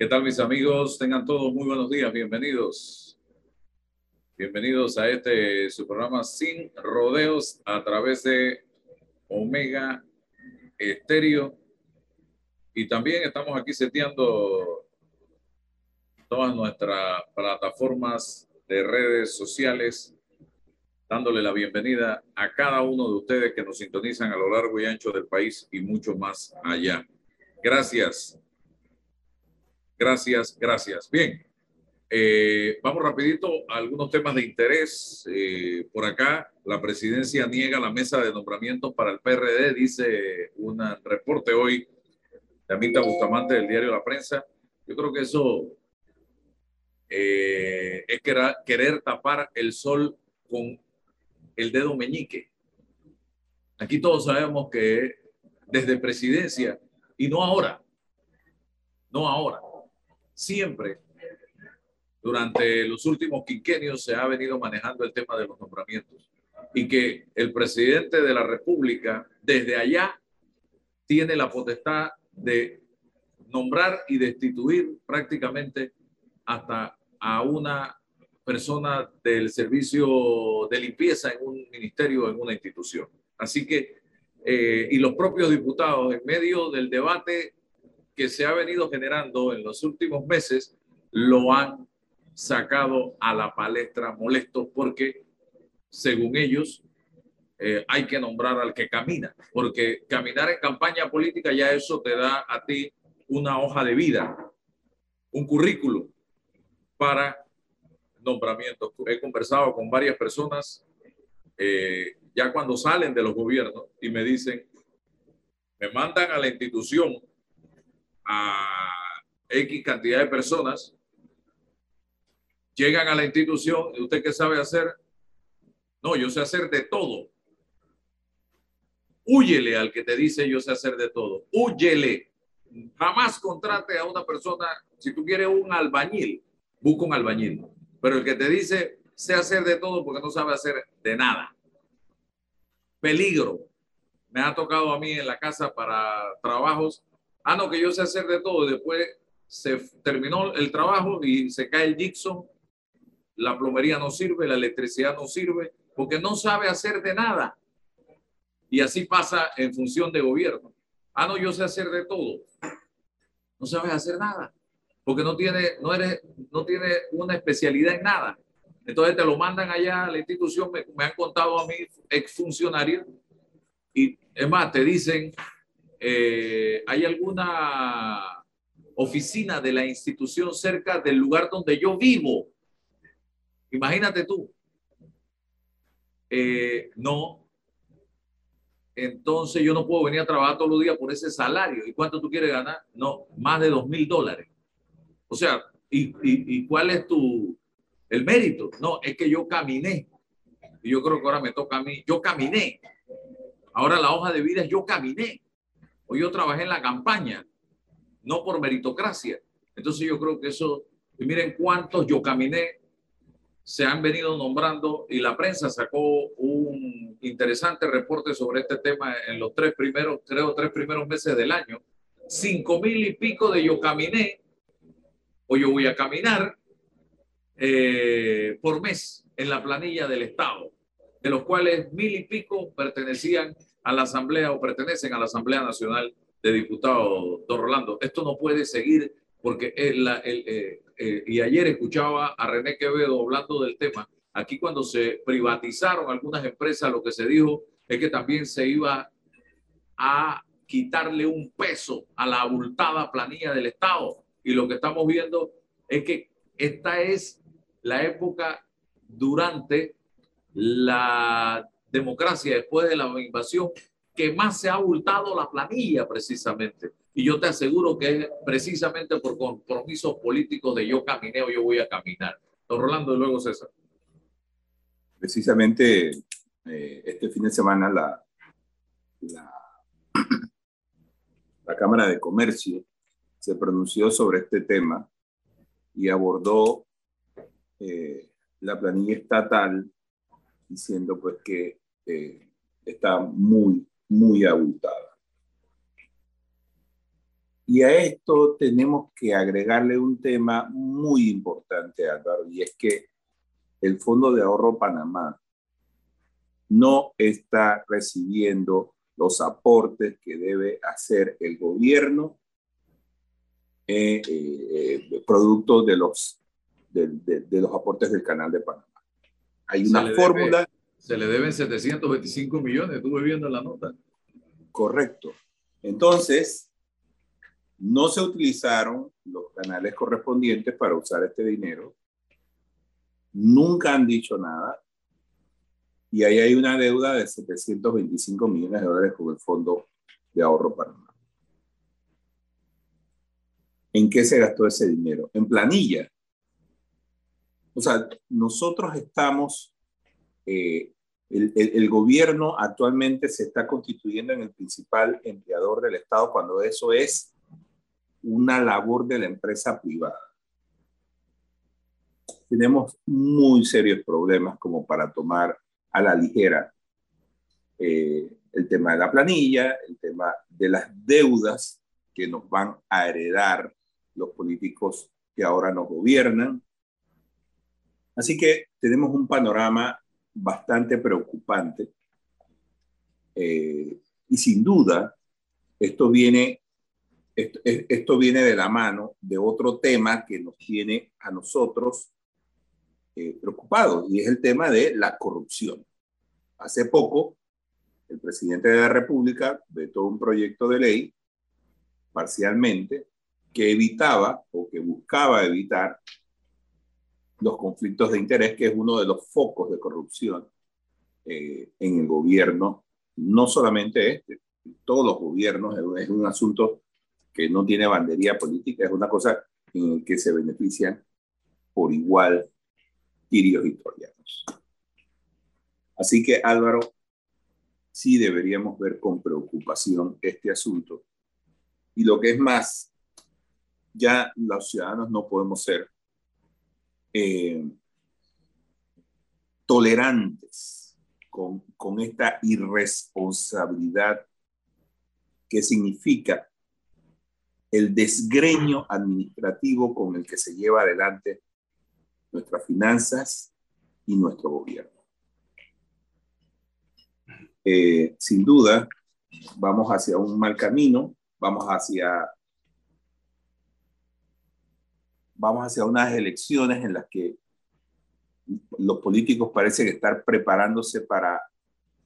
¿Qué tal mis amigos? Tengan todos muy buenos días, bienvenidos. Bienvenidos a este su programa Sin Rodeos a través de Omega Estéreo. Y también estamos aquí seteando todas nuestras plataformas de redes sociales, dándole la bienvenida a cada uno de ustedes que nos sintonizan a lo largo y ancho del país y mucho más allá. Gracias. Gracias, gracias. Bien, eh, vamos rapidito a algunos temas de interés. Eh, por acá, la presidencia niega la mesa de nombramientos para el PRD, dice un reporte hoy de Amita Bustamante del diario La Prensa. Yo creo que eso eh, es querer tapar el sol con el dedo meñique. Aquí todos sabemos que desde presidencia, y no ahora, no ahora, siempre durante los últimos quinquenios se ha venido manejando el tema de los nombramientos y que el presidente de la República desde allá tiene la potestad de nombrar y destituir prácticamente hasta a una persona del servicio de limpieza en un ministerio, en una institución. Así que, eh, y los propios diputados, en medio del debate que se ha venido generando en los últimos meses lo han sacado a la palestra molesto porque, según ellos, eh, hay que nombrar al que camina, porque caminar en campaña política ya eso te da a ti una hoja de vida, un currículum para nombramientos. He conversado con varias personas eh, ya cuando salen de los gobiernos y me dicen, me mandan a la institución a X cantidad de personas, llegan a la institución usted qué sabe hacer? No, yo sé hacer de todo. Huyele al que te dice yo sé hacer de todo. Huyele. Jamás contrate a una persona, si tú quieres un albañil, busca un albañil. Pero el que te dice sé hacer de todo porque no sabe hacer de nada. Peligro. Me ha tocado a mí en la casa para trabajos ah, no, que yo sé hacer de todo. Después se terminó el trabajo y se cae el Dixon, la plomería no sirve, la electricidad no sirve, porque no sabe hacer de nada. Y así pasa en función de gobierno. Ah, no, yo sé hacer de todo. No sabes hacer nada, porque no tiene, no eres, no tiene una especialidad en nada. Entonces te lo mandan allá a la institución, me, me han contado a mí exfuncionarios, y es más, te dicen, eh, ¿hay alguna oficina de la institución cerca del lugar donde yo vivo? Imagínate tú. Eh, no. Entonces yo no puedo venir a trabajar todos los días por ese salario. ¿Y cuánto tú quieres ganar? No, más de dos mil dólares. O sea, ¿y, cuál es tu, el mérito? No, es que yo caminé. Y yo creo que ahora me toca a mí. Yo caminé. Ahora la hoja de vida es yo caminé o yo trabajé en la campaña, no por meritocracia. Entonces yo creo que eso, y miren cuántos yo caminé, se han venido nombrando y la prensa sacó un interesante reporte sobre este tema en los tres primeros, creo, tres primeros meses del año. Cinco mil y pico de yo caminé o yo voy a caminar eh, por mes en la planilla del Estado, de los cuales mil y pico pertenecían a la Asamblea o pertenecen a la Asamblea Nacional de Diputados, don Rolando. Esto no puede seguir porque el, eh, eh, y ayer escuchaba a René Quevedo hablando del tema. Aquí cuando se privatizaron algunas empresas, lo que se dijo es que también se iba a quitarle un peso a la abultada planilla del Estado. Y lo que estamos viendo es que esta es la época durante la democracia después de la invasión que más se ha abultado la planilla precisamente. Y yo te aseguro que es precisamente por compromisos políticos de yo caminé o yo voy a caminar. Don Rolando, y luego César. Precisamente eh, este fin de semana la, la, la Cámara de Comercio se pronunció sobre este tema y abordó eh, la planilla estatal diciendo pues que está muy, muy abultada. Y a esto tenemos que agregarle un tema muy importante, Álvaro, y es que el Fondo de Ahorro Panamá no está recibiendo los aportes que debe hacer el gobierno eh, eh, producto de los, de, los aportes del Canal de Panamá. Hay una fórmula. Se le deben 725 millones, estuve viendo la nota. Correcto. Entonces, no se utilizaron los canales correspondientes para usar este dinero. Nunca han dicho nada. Y ahí hay una deuda de 725 millones de dólares con el Fondo de Ahorro Panamá. ¿En qué se gastó ese dinero? En planilla. O sea, nosotros estamos, eh, el, el, gobierno actualmente se está constituyendo en el principal empleador del Estado cuando eso es una labor de la empresa privada. Tenemos muy serios problemas como para tomar a la ligera eh, el tema de la planilla, el tema de las deudas que nos van a heredar los políticos que ahora nos gobiernan. Así que tenemos un panorama bastante preocupante eh, y sin duda esto viene, esto, viene de la mano de otro tema que nos tiene a nosotros eh, preocupados y es el tema de la corrupción. Hace poco, el presidente de la República vetó un proyecto de ley parcialmente que evitaba o que buscaba evitar los conflictos de interés, que es uno de los focos de corrupción eh, en el gobierno, no solamente este, todos los gobiernos, es un asunto que no tiene bandería política, es una cosa en la que se benefician por igual tirios y troyanos. Así que Álvaro, sí deberíamos ver con preocupación este asunto. Y lo que es más, ya los ciudadanos no podemos ser eh, tolerantes con, con esta irresponsabilidad que significa el desgreño administrativo con el que se lleva adelante nuestras finanzas y nuestro gobierno. Eh, sin duda, vamos hacia un mal camino, vamos hacia vamos hacia unas elecciones en las que los políticos parecen estar preparándose para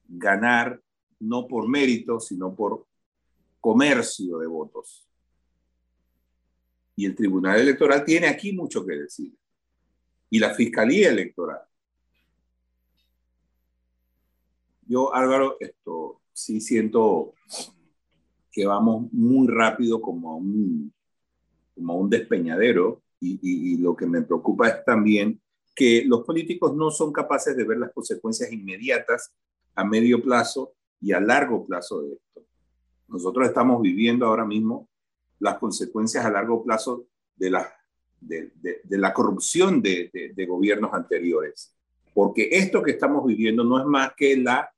ganar no por mérito, sino por comercio de votos. Y el Tribunal Electoral tiene aquí mucho que decir. Y la Fiscalía Electoral. Yo, Álvaro, esto sí siento que vamos muy rápido como un, como a un despeñadero y, lo que me preocupa es también que los políticos no son capaces de ver las consecuencias inmediatas a medio plazo y a largo plazo de esto. Nosotros estamos viviendo ahora mismo las consecuencias a largo plazo de la, corrupción de, de, gobiernos anteriores. Porque esto que estamos viviendo no es más que la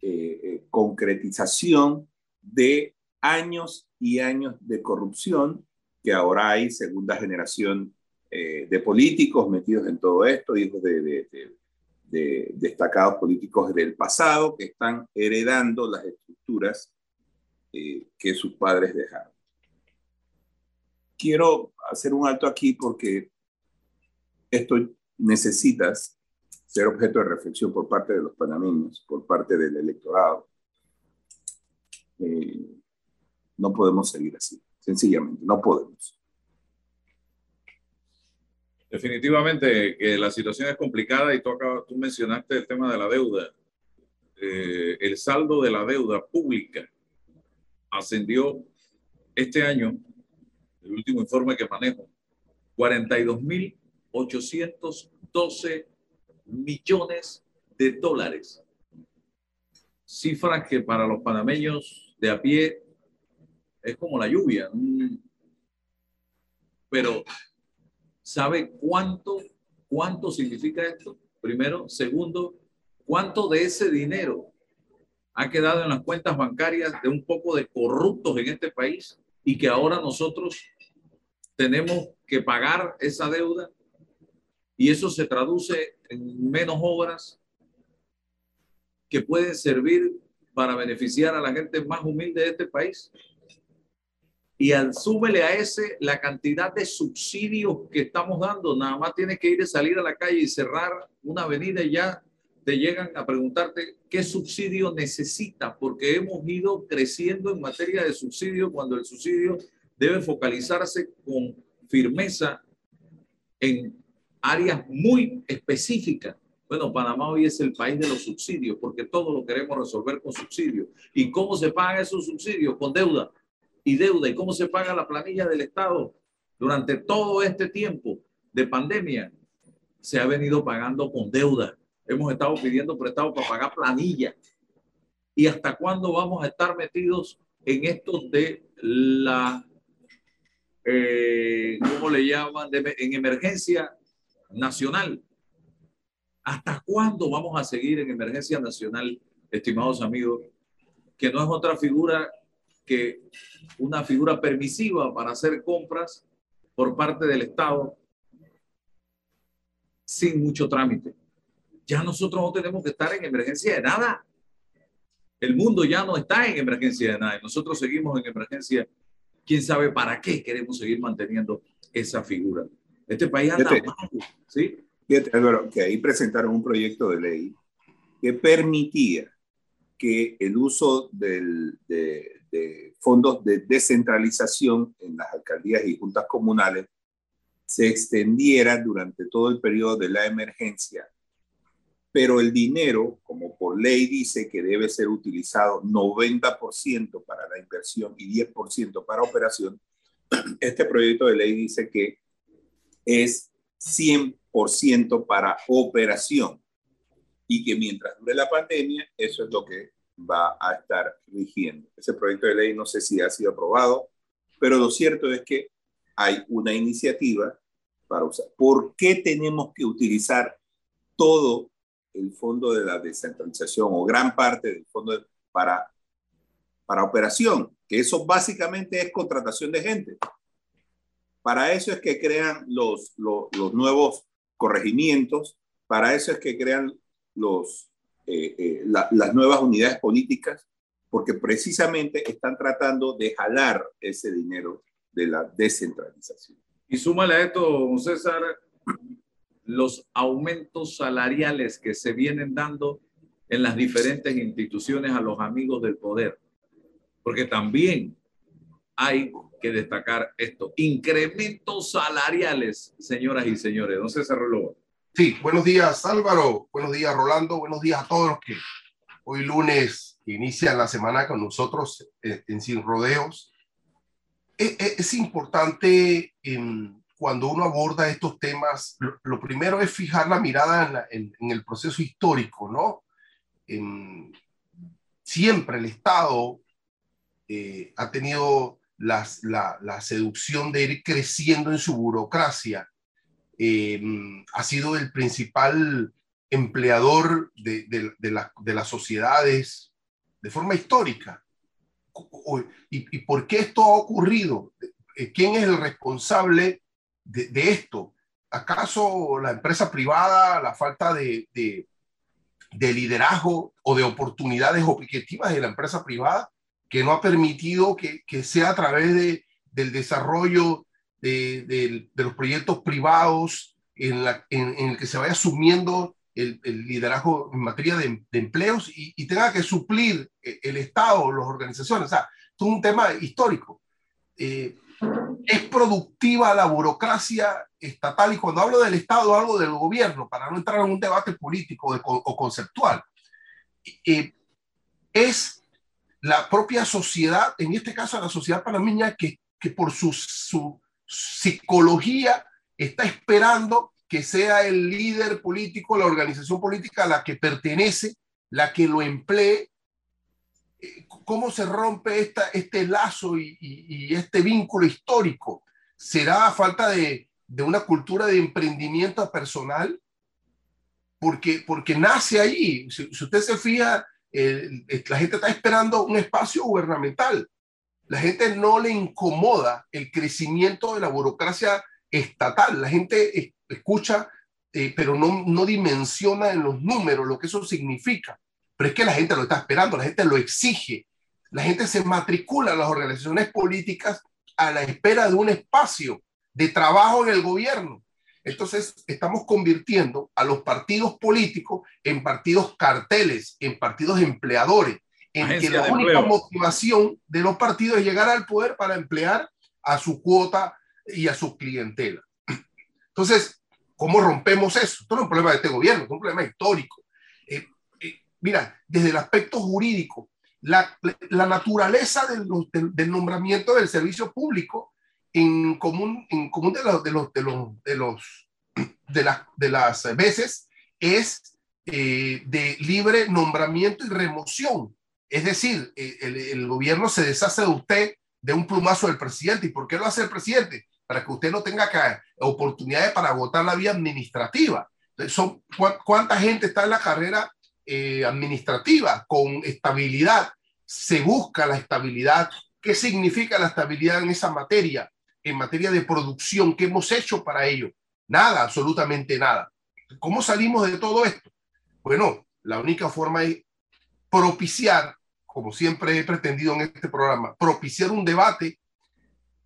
eh, eh, concretización de años y años de corrupción que ahora hay segunda generación eh, de políticos metidos en todo esto, hijos de, destacados políticos del pasado que están heredando las estructuras eh, que sus padres dejaron. Quiero hacer un alto aquí porque esto necesitas ser objeto de reflexión por parte de los panameños, por parte del electorado. Eh, no podemos seguir así. Sencillamente, no podemos. Definitivamente que la situación es complicada y tú, tú mencionaste el tema de la deuda. Eh, el saldo de la deuda pública ascendió este año, el último informe que manejo, 42.812 millones de dólares. Cifras que para los panameños de a pie es como la lluvia. Pero, ¿sabe cuánto, cuánto significa esto? Primero. Segundo, ¿cuánto de ese dinero ha quedado en las cuentas bancarias de un poco de corruptos en este país y que ahora nosotros tenemos que pagar esa deuda y eso se traduce en menos obras que pueden servir para beneficiar a la gente más humilde de este país. Y al súbele a ese la cantidad de subsidios que estamos dando. Nada más tienes que ir a salir a la calle y cerrar una avenida y ya te llegan a preguntarte qué subsidio necesita, porque hemos ido creciendo en materia de subsidio cuando el subsidio debe focalizarse con firmeza en áreas muy específicas. Bueno, Panamá hoy es el país de los subsidios, porque todo lo queremos resolver con subsidios. ¿Y cómo se pagan esos subsidios? Con deuda y deuda. ¿Y cómo se paga la planilla del Estado? Durante todo este tiempo de pandemia se ha venido pagando con deuda hemos estado pidiendo prestado para pagar planilla. ¿Y hasta cuándo vamos a estar metidos en esto de la, eh, ¿cómo le llaman? en emergencia nacional. ¿Hasta cuándo vamos a seguir en emergencia nacional, estimados amigos? Que no es otra figura que una figura permisiva para hacer compras por parte del Estado sin mucho trámite ya nosotros no tenemos que estar en emergencia de nada. El mundo ya no está en emergencia de nada. Nosotros seguimos en emergencia. ¿Quién sabe para qué queremos seguir manteniendo esa figura? Este país anda mal, ¿sí? Fíjate, Álvaro, que ahí presentaron un proyecto de ley que permitía que el uso del, de, de fondos de descentralización en las alcaldías y juntas comunales se extendiera durante todo el periodo de la emergencia. Pero el dinero, como por ley dice que debe ser utilizado 90% para la inversión y 10% para operación, este proyecto de ley dice que es 100% para operación y que mientras dure la pandemia, eso es lo que va a estar rigiendo. Ese proyecto de ley no sé si ha sido aprobado, pero lo cierto es que hay una iniciativa para usar. ¿Por qué tenemos que utilizar todo el fondo de la descentralización o gran parte del fondo para, para operación, que eso básicamente es contratación de gente. Para eso es que crean los, los, nuevos corregimientos, para eso es que crean los, eh, eh, las nuevas unidades políticas, porque precisamente están tratando de jalar ese dinero de la descentralización. Y súmale a esto, César, los aumentos salariales que se vienen dando en las diferentes instituciones a los amigos del poder. Porque también hay que destacar esto. Incrementos salariales, señoras y señores. No se cerró Sí, buenos días Álvaro, buenos días Rolando, buenos días a todos los que hoy lunes inician la semana con nosotros en, Sin Rodeos. Es, es importante en cuando uno aborda estos temas, lo, primero es fijar la mirada en, el proceso histórico, ¿no? siempre el Estado eh, ha tenido la, seducción de ir creciendo en su burocracia. Em, ha sido el principal empleador de, las sociedades de forma histórica. ¿Y, ¿Y por qué esto ha ocurrido? Eh, ¿Quién es el responsable de, esto? ¿Acaso la empresa privada, la falta de, de, liderazgo o de oportunidades objetivas de la empresa privada que no ha permitido que, sea a través de, del desarrollo de, de, los proyectos privados en, la, en, el que se vaya asumiendo el, el liderazgo en materia de, empleos y, tenga que suplir el Estado, las organizaciones. O sea, es un tema histórico. Eh, es productiva la burocracia estatal, y cuando hablo del Estado hablo del gobierno, para no entrar en un debate político o conceptual. es la propia sociedad, en este caso la sociedad panameña, que, que por su, su psicología está esperando que sea el líder político, la organización política a la que pertenece, la que lo emplee ¿Cómo se rompe esta, este lazo y, este vínculo histórico? ¿Será falta de, una cultura de emprendimiento personal? Porque, porque nace ahí. Si, usted se fija, la gente está esperando un espacio gubernamental. La gente no le incomoda el crecimiento de la burocracia estatal. La gente escucha, eh, pero no, no dimensiona en los números lo que eso significa. Pero es que la gente lo está esperando, la gente lo exige. La gente se matricula a las organizaciones políticas a la espera de un espacio de trabajo en el gobierno. Entonces, estamos convirtiendo a los partidos políticos en partidos carteles, en partidos empleadores, en que la única motivación de los partidos es llegar al poder para emplear a su cuota y a su clientela. Entonces, ¿cómo rompemos eso? Esto no es un problema de este gobierno, es un problema histórico. Eh, eh, mira, desde el aspecto jurídico, la, la naturaleza del, del, nombramiento del servicio público en común, en común de, los, de, los, de, los, de, los, de, de las veces es eh, de libre nombramiento y remoción. Es decir, el, el, gobierno se deshace de usted de un plumazo del presidente. ¿Y por qué lo hace el presidente? Para que usted no tenga que, oportunidades para agotar la vía administrativa. ¿Cuánta gente está en la carrera eh, administrativa con estabilidad? Se busca la estabilidad. ¿Qué significa la estabilidad en esa materia? En materia de producción, ¿qué hemos hecho para ello? Nada, absolutamente nada. ¿Cómo salimos de todo esto? Bueno, la única forma es propiciar como siempre he pretendido en este programa, propiciar un debate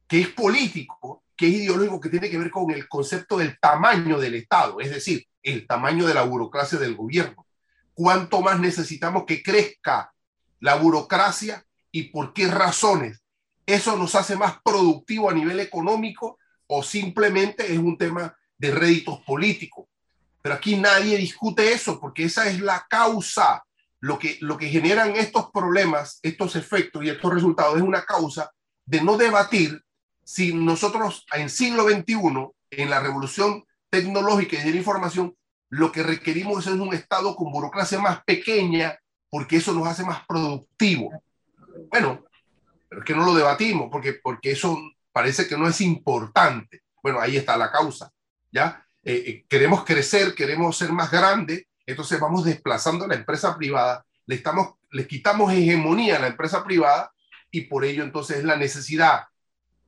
que es político, que es ideológico, que tiene que ver con el concepto del tamaño del Estado, es decir, el tamaño de la burocracia del gobierno. ¿Cuánto más necesitamos que crezca la burocracia y por qué razones? ¿Eso nos hace más productivo a nivel económico o simplemente es un tema de réditos políticos? Pero aquí nadie discute eso porque esa es la causa lo que, lo que generan estos problemas, estos efectos y estos resultados es una causa de no debatir si nosotros en siglo XXI, en la revolución tecnológica y de la información, lo que requerimos es un Estado con burocracia más pequeña, porque eso nos hace más productivo. Bueno, pero es que no lo debatimos, porque, porque eso parece que no es importante. Bueno, ahí está la causa, ¿ya? Eh, eh, queremos crecer, queremos ser más grandes, entonces vamos desplazando a la empresa privada, le, estamos, le quitamos hegemonía a la empresa privada y por ello entonces es la necesidad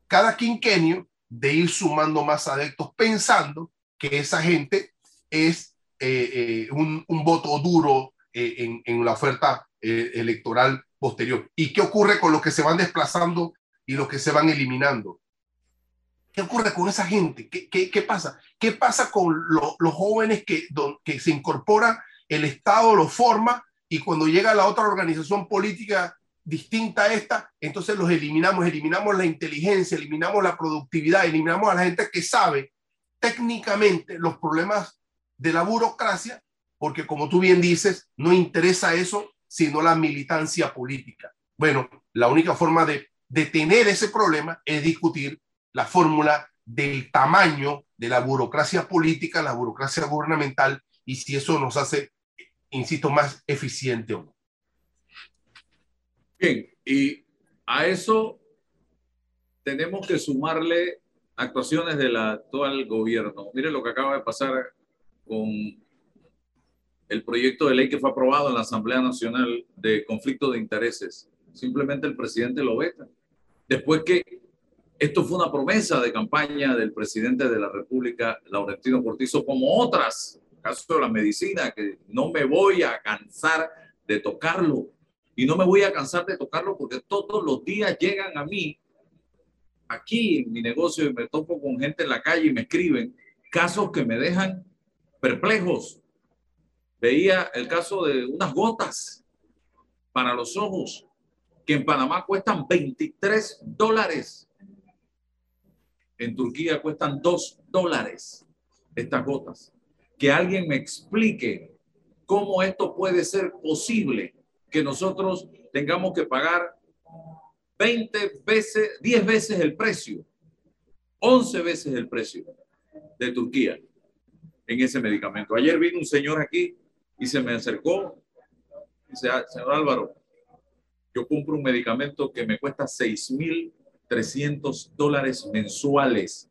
cada quinquenio de ir sumando más adeptos pensando que esa gente es eh, eh, un, un, voto duro eh, en, en, la oferta electoral posterior. ¿Y qué ocurre con los que se van desplazando y los que se van eliminando? ¿Qué ocurre con esa gente? ¿Qué, qué, qué pasa? ¿Qué pasa con los jóvenes que, que se incorporan, el Estado los forma y cuando llega la otra organización política distinta a esta, entonces los eliminamos, eliminamos la inteligencia, eliminamos la productividad, eliminamos a la gente que sabe técnicamente los problemas de la burocracia, porque como tú bien dices, no interesa eso, sino la militancia política. Bueno, la única forma de detener ese problema es discutir la fórmula del tamaño de la burocracia política, la burocracia gubernamental y si eso nos hace, insisto, más eficiente o no. Bien, y a eso tenemos que sumarle actuaciones del actual gobierno. Mire lo que acaba de pasar con el proyecto de ley que fue aprobado en la Asamblea Nacional de conflicto de intereses. Simplemente el presidente lo veta. Después que esto fue una promesa de campaña del presidente de la República, Laurentino Cortizo, como otras, caso de la medicina, que no me voy a cansar de tocarlo. Y no me voy a cansar de tocarlo porque todos los días llegan a mí, aquí en mi negocio, y me topo con gente en la calle y me escriben casos que me dejan perplejos. Veía el caso de unas gotas para los ojos que en Panamá cuestan 23 dólares en Turquía cuestan dos dólares estas gotas. Que alguien me explique cómo esto puede ser posible que nosotros tengamos que pagar 20 veces, 10 veces el precio, 11 veces el precio de Turquía en ese medicamento. Ayer vino un señor aquí y se me acercó y dice, ah, señor Álvaro, yo compro un medicamento que me cuesta 6 mil 300 dólares mensuales.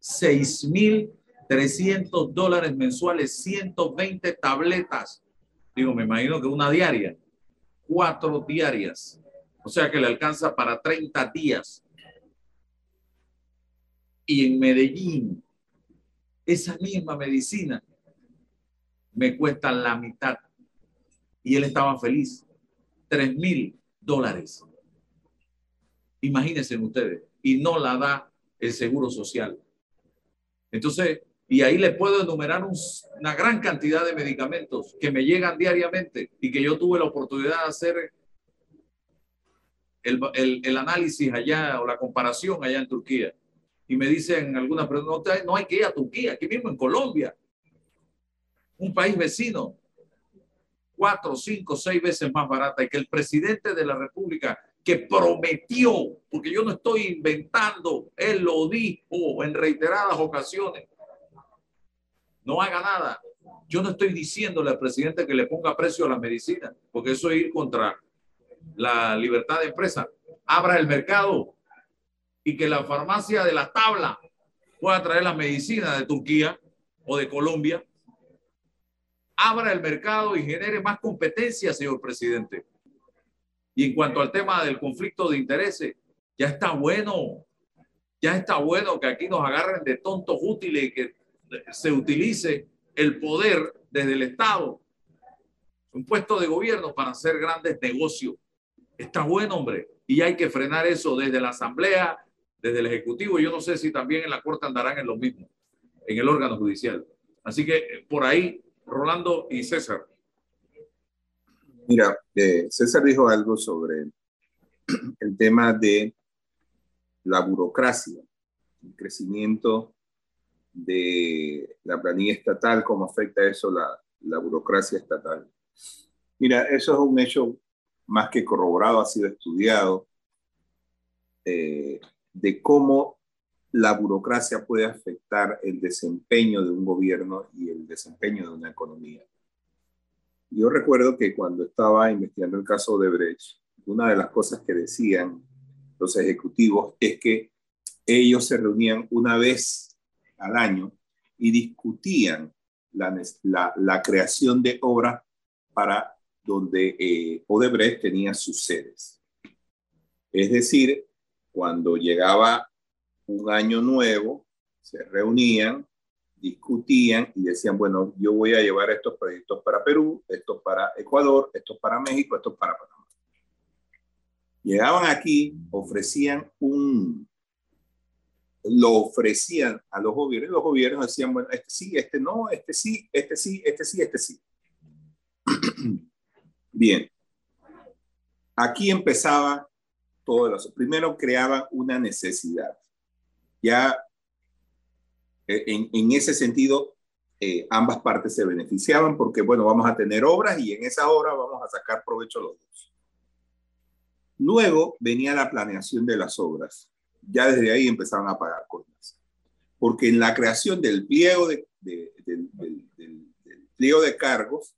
6.300 dólares mensuales, 120 tabletas. Digo, me imagino que una diaria, cuatro diarias. O sea que le alcanza para 30 días. Y en Medellín, esa misma medicina me cuesta la mitad. Y él estaba feliz. 3 mil dólares. Imagínense ustedes. Y no la da el Seguro Social. Entonces, y ahí le puedo enumerar una gran cantidad de medicamentos que me llegan diariamente y que yo tuve la oportunidad de hacer el, el, análisis allá o la comparación allá en Turquía. Y me dicen algunas personas, no, hay que ir a Turquía, aquí mismo en Colombia, un país vecino, cuatro, cinco, seis veces más barata y que el presidente de la República que prometió, porque yo no estoy inventando, él lo dijo en reiteradas ocasiones, no haga nada. Yo no estoy diciéndole al presidente que le ponga precio a la medicina, porque eso es ir contra la libertad de empresa. Abra el mercado y que la farmacia de la tabla pueda traer la medicina de Turquía o de Colombia. Abra el mercado y genere más competencia, señor presidente. Y en cuanto al tema del conflicto de intereses, ya está bueno, ya está bueno que aquí nos agarren de tontos útiles y que se utilice el poder desde el Estado, un puesto de gobierno para hacer grandes negocios. Está bueno, hombre, y hay que frenar eso desde la Asamblea, desde el Ejecutivo. Yo no sé si también en la Corte andarán en lo mismo, en el órgano judicial. Así que eh, por ahí, Rolando y César. Mira, eh, César dijo algo sobre el tema de la burocracia, el crecimiento de la planilla estatal, cómo afecta eso la, la burocracia estatal. Mira, eso es un hecho más que corroborado, ha sido estudiado, eh, de cómo la burocracia puede afectar el desempeño de un gobierno y el desempeño de una economía. Yo recuerdo que cuando estaba investigando el caso de Brecht, una de las cosas que decían los ejecutivos es que ellos se reunían una vez al año y discutían la, creación de obras para donde eh, Odebrecht tenía sus sedes. Es decir, cuando llegaba un año nuevo, se reunían, discutían y decían, bueno, yo voy a llevar estos proyectos para Perú, estos para Ecuador, estos para México, estos para Panamá. Llegaban aquí, ofrecían un, lo ofrecían a los gobiernos y los gobiernos decían, bueno, este sí, este no, este sí, este sí, este sí, este sí. Bien. Aquí empezaba todo eso. Primero creaban una necesidad. Ya en, en ese sentido, eh, ambas partes se beneficiaban porque, bueno, vamos a tener obras y en esa obra vamos a sacar provecho los dos. Luego venía la planeación de las obras ya desde ahí empezaron a pagar cosas. Porque en la creación del pliego de, del, pliego de cargos,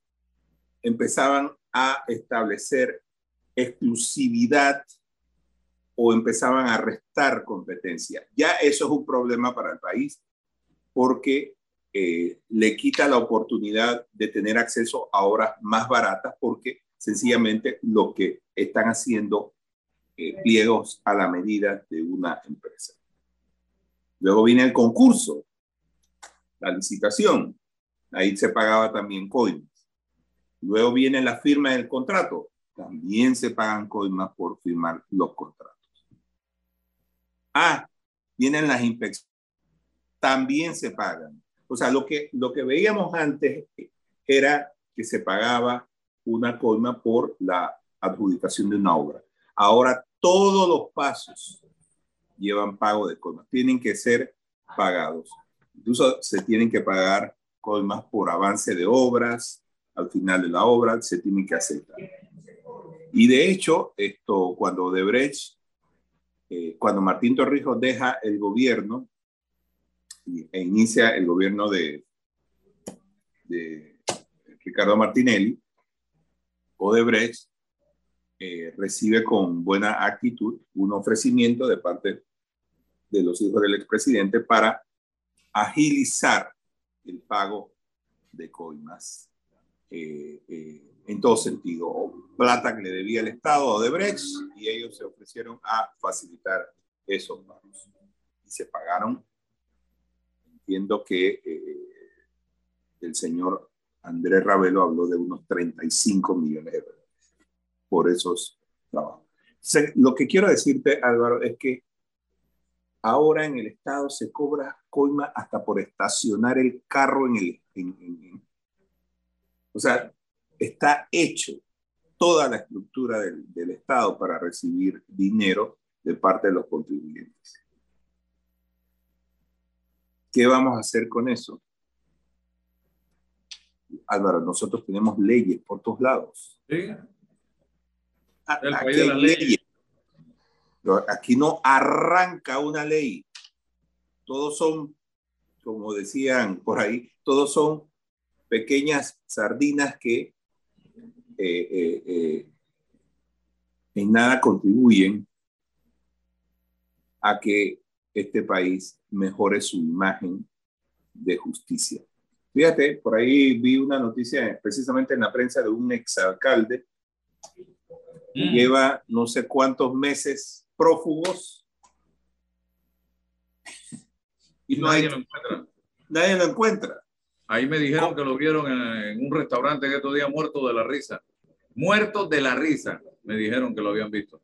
empezaban a establecer exclusividad o empezaban a restar competencia. Ya eso es un problema para el país porque eh, le quita la oportunidad de tener acceso a obras más baratas porque sencillamente lo que están haciendo eh, pliegos a la medida de una empresa. Luego viene el concurso, la licitación. Ahí se pagaba también coimas. Luego viene la firma del contrato. También se pagan coimas por firmar los contratos. Ah, vienen las inspecciones. También se pagan. O sea, lo que, lo que veíamos antes era que se pagaba una coima por la adjudicación de una obra. Ahora todos los pasos llevan pago de coimas, tienen que ser pagados. Incluso se tienen que pagar coimas por avance de obras, al final de la obra se tienen que aceptar. Y de hecho, esto cuando Odebrecht, eh, cuando Martín Torrijos deja el gobierno e inicia el gobierno de, Ricardo Martinelli, Odebrecht eh, recibe con buena actitud un ofrecimiento de parte de los hijos del expresidente para agilizar el pago de coimas. eh, eh, en todo sentido, plata que le debía el Estado de Brecht y ellos se ofrecieron a facilitar esos pagos. Y se pagaron, entiendo que eh, el señor Andrés Ravelo habló de unos 35 millones de dólares por esos trabajos. lo que quiero decirte, Álvaro, es que ahora en el Estado se cobra coima hasta por estacionar el carro en el... o sea, está hecho toda la estructura del, del, Estado para recibir dinero de parte de los contribuyentes. ¿Qué vamos a hacer con eso? Álvaro, nosotros tenemos leyes por todos lados. Sí. Aquí, hay leyes. Aquí no arranca una ley. Todos son, como decían por ahí, todos son pequeñas sardinas que eh, eh, eh, en nada contribuyen a que este país mejore su imagen de justicia. Fíjate, por ahí vi una noticia precisamente en la prensa de un exalcalde que mm. lleva no sé cuántos meses prófugos y nadie lo encuentra. Nadie lo encuentra. Ahí me dijeron que lo vieron en, un restaurante que estos días muerto de la risa. Muerto de la risa, me dijeron que lo habían visto.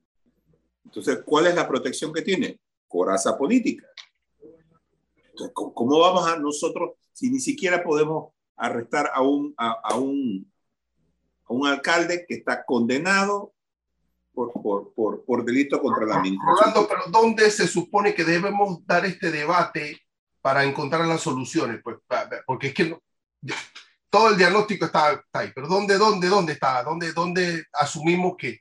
Entonces, ¿cuál es la protección que tiene? Coraza política. Entonces, ¿cómo vamos a nosotros, si ni siquiera podemos arrestar a un, a, un, a un alcalde que está condenado por, por, por, por delito contra la administración? Rolando, pero ¿dónde se supone que debemos dar este debate para encontrar las soluciones? Pues, porque es que todo el diagnóstico está, ahí, pero ¿dónde, dónde, dónde está? ¿Dónde, dónde asumimos que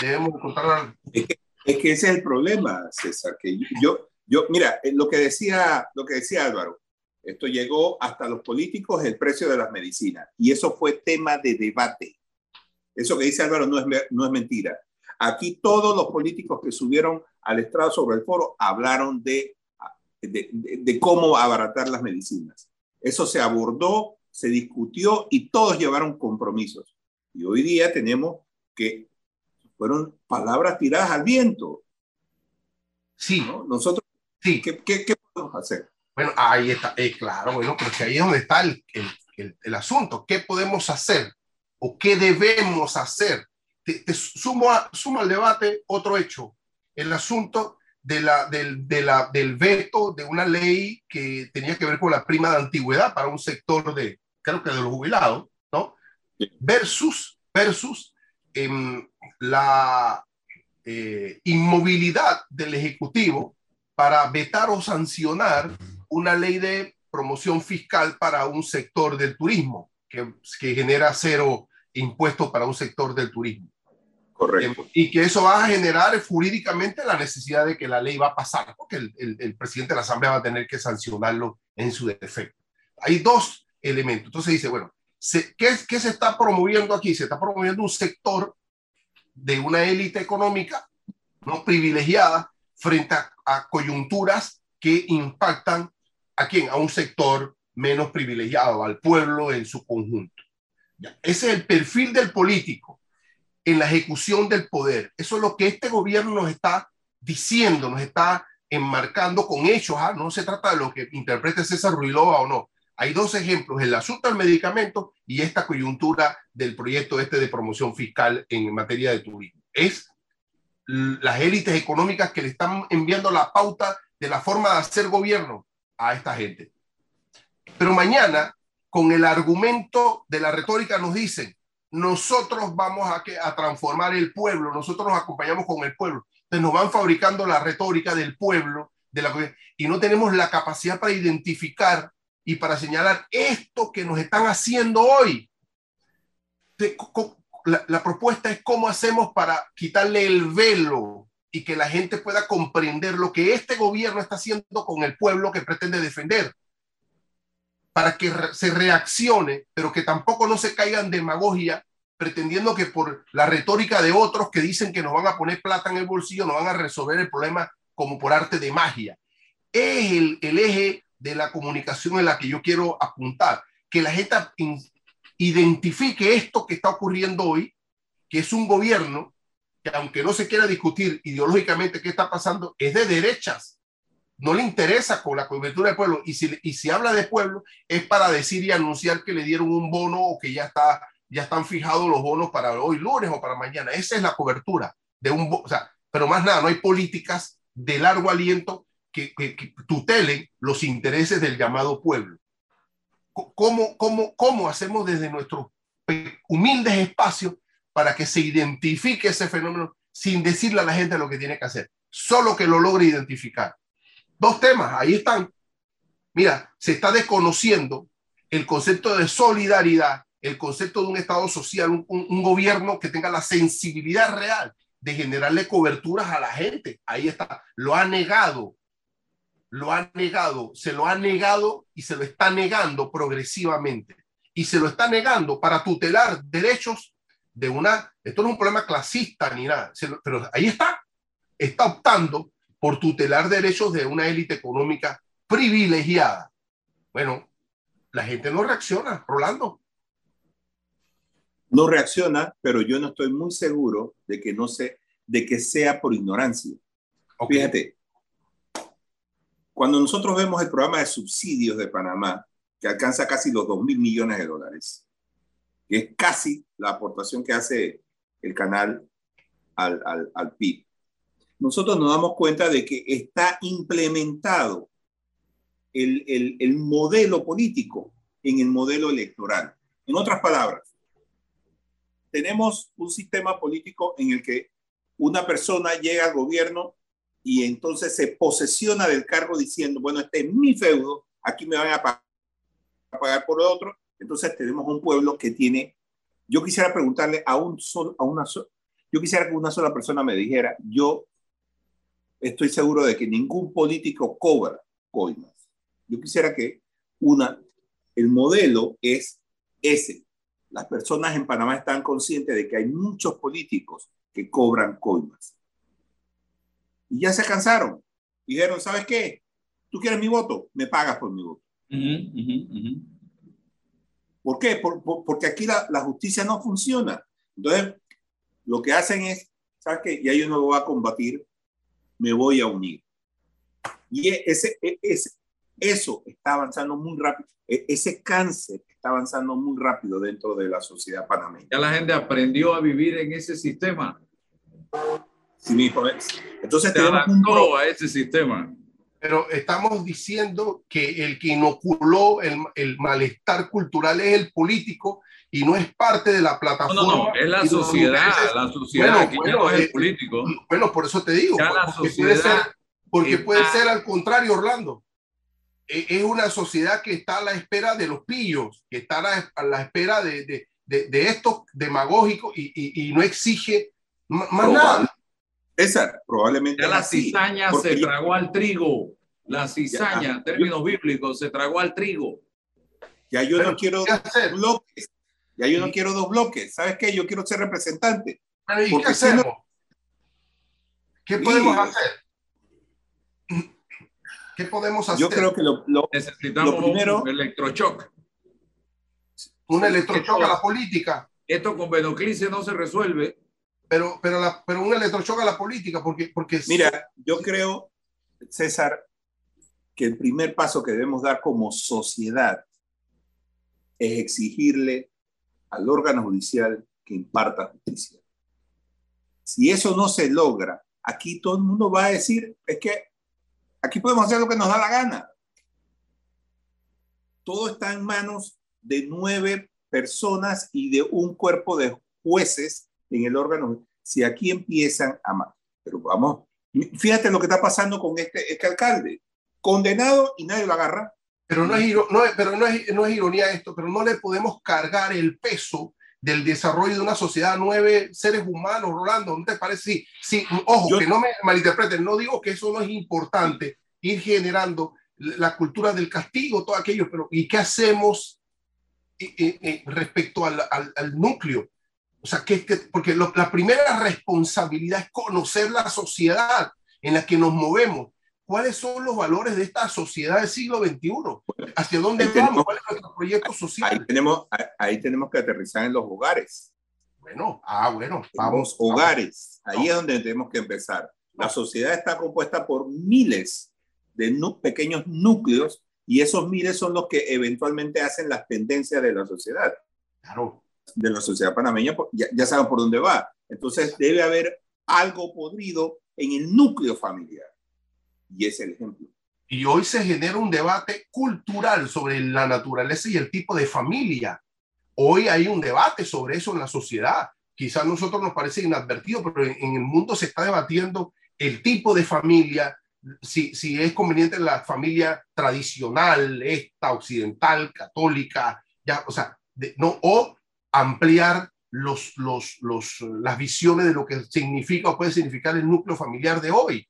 debemos encontrar? Es que, es que ese es el problema, César, que yo, yo, mira, eh, lo que decía, lo que decía Álvaro, esto llegó hasta los políticos, el precio de las medicinas, y eso fue tema de debate. Eso que dice Álvaro no es, no es mentira. Aquí todos los políticos que subieron al estrado sobre el foro hablaron de, de, de, cómo abaratar las medicinas. Eso se abordó, se discutió y todos llevaron compromisos. Y hoy día tenemos que fueron palabras tiradas al viento. Sí. Nosotros Sí. ¿Qué, qué, qué podemos hacer? Bueno, ahí está, eh, claro, bueno, porque ahí es donde está el, el, el, asunto. ¿Qué podemos hacer o qué debemos hacer? Te, sumo, a, sumo al debate otro hecho, el asunto de la, del, de la, del veto de una ley que tenía que ver con la prima de antigüedad para un sector de, creo que de los jubilados, ¿no? Versus, versus eh, la eh, inmovilidad del Ejecutivo para vetar o sancionar una ley de promoción fiscal para un sector del turismo, que, que genera cero impuestos para un sector del turismo. Correcto. Eh, y que eso va a generar jurídicamente la necesidad de que la ley va a pasar, porque el, el, el presidente de la Asamblea va a tener que sancionarlo en su defecto. Hay dos elementos. Entonces dice, bueno, ¿qué, ¿qué se está promoviendo aquí? Se está promoviendo un sector de una élite económica no privilegiada frente a, coyunturas que impactan a quién? A un sector menos privilegiado, al pueblo en su conjunto. Ese es el perfil del político en la ejecución del poder. Eso es lo que este gobierno nos está diciendo, nos está enmarcando con hechos. ¿ah? No se trata de lo que interprete César Ruilova o no. Hay dos ejemplos, el asunto del medicamento y esta coyuntura del proyecto este de promoción fiscal en materia de turismo. Es las élites económicas que le están enviando la pauta de la forma de hacer gobierno a esta gente. Pero mañana, con el argumento de la retórica, nos dicen, nosotros vamos a, a transformar el pueblo, nosotros nos acompañamos con el pueblo. Entonces nos van fabricando la retórica del pueblo de la, y no tenemos la capacidad para identificar y para señalar esto que nos están haciendo hoy la, propuesta es cómo hacemos para quitarle el velo y que la gente pueda comprender lo que este gobierno está haciendo con el pueblo que pretende defender, para que se reaccione, pero que tampoco no se caiga en demagogia pretendiendo que por la retórica de otros que dicen que nos van a poner plata en el bolsillo, nos van a resolver el problema como por arte de magia. Es el, el eje de la comunicación en la que yo quiero apuntar, que la gente identifique esto que está ocurriendo hoy, que es un gobierno que aunque no se quiera discutir ideológicamente qué está pasando, es de derechas. No le interesa con la cobertura del pueblo. Y si, y si habla de pueblo, es para decir y anunciar que le dieron un bono o que ya, está, ya están fijados los bonos para hoy lunes o para mañana. Esa es la cobertura de un... O sea, pero más nada, no hay políticas de largo aliento que, que, tutelen los intereses del llamado pueblo. ¿Cómo, cómo, ¿Cómo hacemos desde nuestros humildes espacios para que se identifique ese fenómeno sin decirle a la gente lo que tiene que hacer? Solo que lo logre identificar. Dos temas, ahí están. Mira, se está desconociendo el concepto de solidaridad, el concepto de un Estado social, un, un, gobierno que tenga la sensibilidad real de generarle coberturas a la gente. Ahí está. Lo ha negado lo ha negado, se lo ha negado y se lo está negando progresivamente. Y se lo está negando para tutelar derechos de una, esto no es un problema clasista ni nada, pero ahí está, está optando por tutelar derechos de una élite económica privilegiada. Bueno, la gente no reacciona, Rolando. No reacciona, pero yo no estoy muy seguro de que no se, de que sea por ignorancia. Fíjate, cuando nosotros vemos el programa de subsidios de Panamá, que alcanza casi los 2 mil millones de dólares, que es casi la aportación que hace el canal al, al, al PIB, nosotros nos damos cuenta de que está implementado el, el, el modelo político en el modelo electoral. En otras palabras, tenemos un sistema político en el que una persona llega al gobierno y entonces se posesiona del cargo diciendo, bueno, este es mi feudo, aquí me van a pagar por otro. Entonces tenemos un pueblo que tiene, yo quisiera preguntarle a, un solo, a una sola, yo quisiera que una sola persona me dijera, yo estoy seguro de que ningún político cobra coimas. Yo quisiera que una, el modelo es ese. Las personas en Panamá están conscientes de que hay muchos políticos que cobran coimas y ya se cansaron. Dijeron, ¿sabes qué? ¿Tú quieres mi voto? Me pagas por mi voto. ¿Por qué? porque aquí la, la, justicia no funciona. Entonces, lo que hacen es, ¿sabes qué? Ya yo no lo voy a combatir, me voy a unir. Y e, ese, e, ese, eso está avanzando muy rápido. E, ese cáncer está avanzando muy rápido dentro de la sociedad panameña. Ya la gente aprendió a vivir en ese sistema. Entonces te adaptó a ese sistema. Pero estamos diciendo que el que inoculó el, el, malestar cultural es el político y no es parte de la plataforma. No, no, es la sociedad, la sociedad, bueno, bueno, no es el eh, político. Bueno, por eso te digo, porque, puede ser, porque puede ser al contrario, Orlando. E, es una sociedad que está a la espera de los pillos, que está a la, espera de, de, de, de estos demagógicos y, y, y, no exige más nada. Esa, probablemente. Ya la cizaña se tragó al trigo. La cizaña, en términos bíblicos, se tragó al trigo. Ya yo no quiero dos bloques. Ya yo no quiero dos bloques. ¿Sabes qué? Yo quiero ser representante. ¿Y qué hacemos? ¿Qué podemos hacer? ¿Qué podemos hacer? Yo creo que lo, lo necesitamos primero, un electrochoc. Un electrochoc a la política. Esto con Benoclice no se resuelve pero, pero, la, pero un electrochoque a la política, porque, porque... Mira, yo creo, César, que el primer paso que debemos dar como sociedad es exigirle al órgano judicial que imparta justicia. Si eso no se logra, aquí todo el mundo va a decir, es que aquí podemos hacer lo que nos da la gana. Todo está en manos de nueve personas y de un cuerpo de jueces en el órgano, si aquí empiezan a... Pero vamos, fíjate lo que está pasando con este, este alcalde, condenado y nadie lo agarra. Pero no es, no, pero no es, no es ironía esto, pero no le podemos cargar el peso del desarrollo de una sociedad, nueve seres humanos, Rolando, ¿no te parece? Sí, sí ojo, que no me malinterpreten, no digo que eso no es importante, ir generando la cultura del castigo, todo aquello, pero ¿y qué hacemos eh, eh, eh, respecto al, al, al, núcleo? O sea, que, porque la primera responsabilidad es conocer la sociedad en la que nos movemos. cuáles son los valores de esta sociedad del siglo XXI, hacia dónde vamos, cuál es nuestro proyecto social. Ahí tenemos, ahí tenemos que aterrizar en los hogares. Bueno, ah, bueno, vamos. hogares, ahí es donde tenemos que empezar. La sociedad está compuesta por miles de pequeños núcleos y esos miles son los que eventualmente hacen las tendencias de la sociedad. Claro. De la sociedad panameña, ya, ya saben por dónde va. Entonces debe haber algo podrido en el núcleo familiar. Y es el ejemplo. Y hoy se genera un debate cultural sobre la naturaleza y el tipo de familia. Hoy hay un debate sobre eso en la sociedad. Quizás a nosotros nos parece inadvertido, pero en, el mundo se está debatiendo el tipo de familia, si, si es conveniente la familia tradicional, esta, occidental, católica, ya, o sea, no, o ampliar las visiones de lo que significa o puede significar el núcleo familiar de hoy.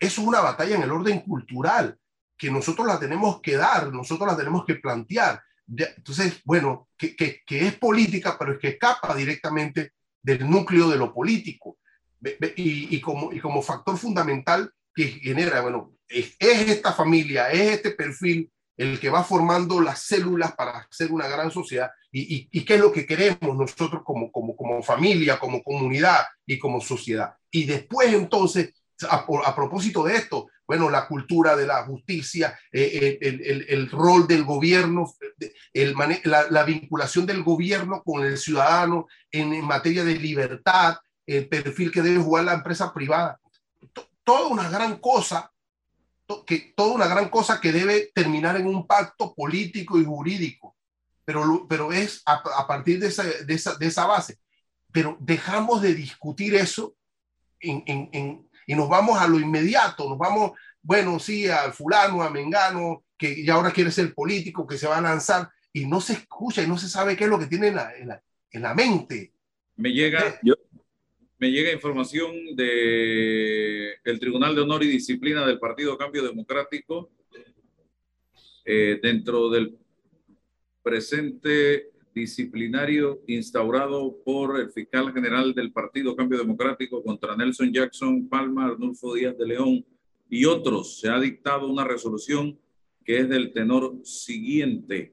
Eso es una batalla en el orden cultural que nosotros la tenemos que dar, nosotros la tenemos que plantear. Entonces, bueno, que, que, es política, pero es que escapa directamente del núcleo de lo político. Y, y, como, y como factor fundamental que genera, bueno, es, es, esta familia, es este perfil el que va formando las células para hacer una gran sociedad y, y, qué es lo que queremos nosotros como, como, como familia, como comunidad y como sociedad. Y después entonces a, propósito de esto, bueno, la cultura de la justicia, eh, eh, el, rol del gobierno, el, la, vinculación del gobierno con el ciudadano en, materia de libertad, el perfil que debe jugar la empresa privada. Toda una gran cosa, que, toda una gran cosa que debe terminar en un pacto político y jurídico, pero, pero es a, partir de esa, de, esa, de esa, base. Pero dejamos de discutir eso en, en y nos vamos a lo inmediato, nos vamos, bueno, sí, al fulano, a Mengano, que ya ahora quiere ser político, que se va a lanzar, y no se escucha y no se sabe qué es lo que tiene en la, en la, mente. Me llega, me llega información del el Tribunal de Honor y Disciplina del Partido Cambio Democrático eh, dentro del presente disciplinario instaurado por el fiscal general del Partido Cambio Democrático contra Nelson Jackson, Palma, Arnulfo Díaz de León y otros, se ha dictado una resolución que es del tenor siguiente,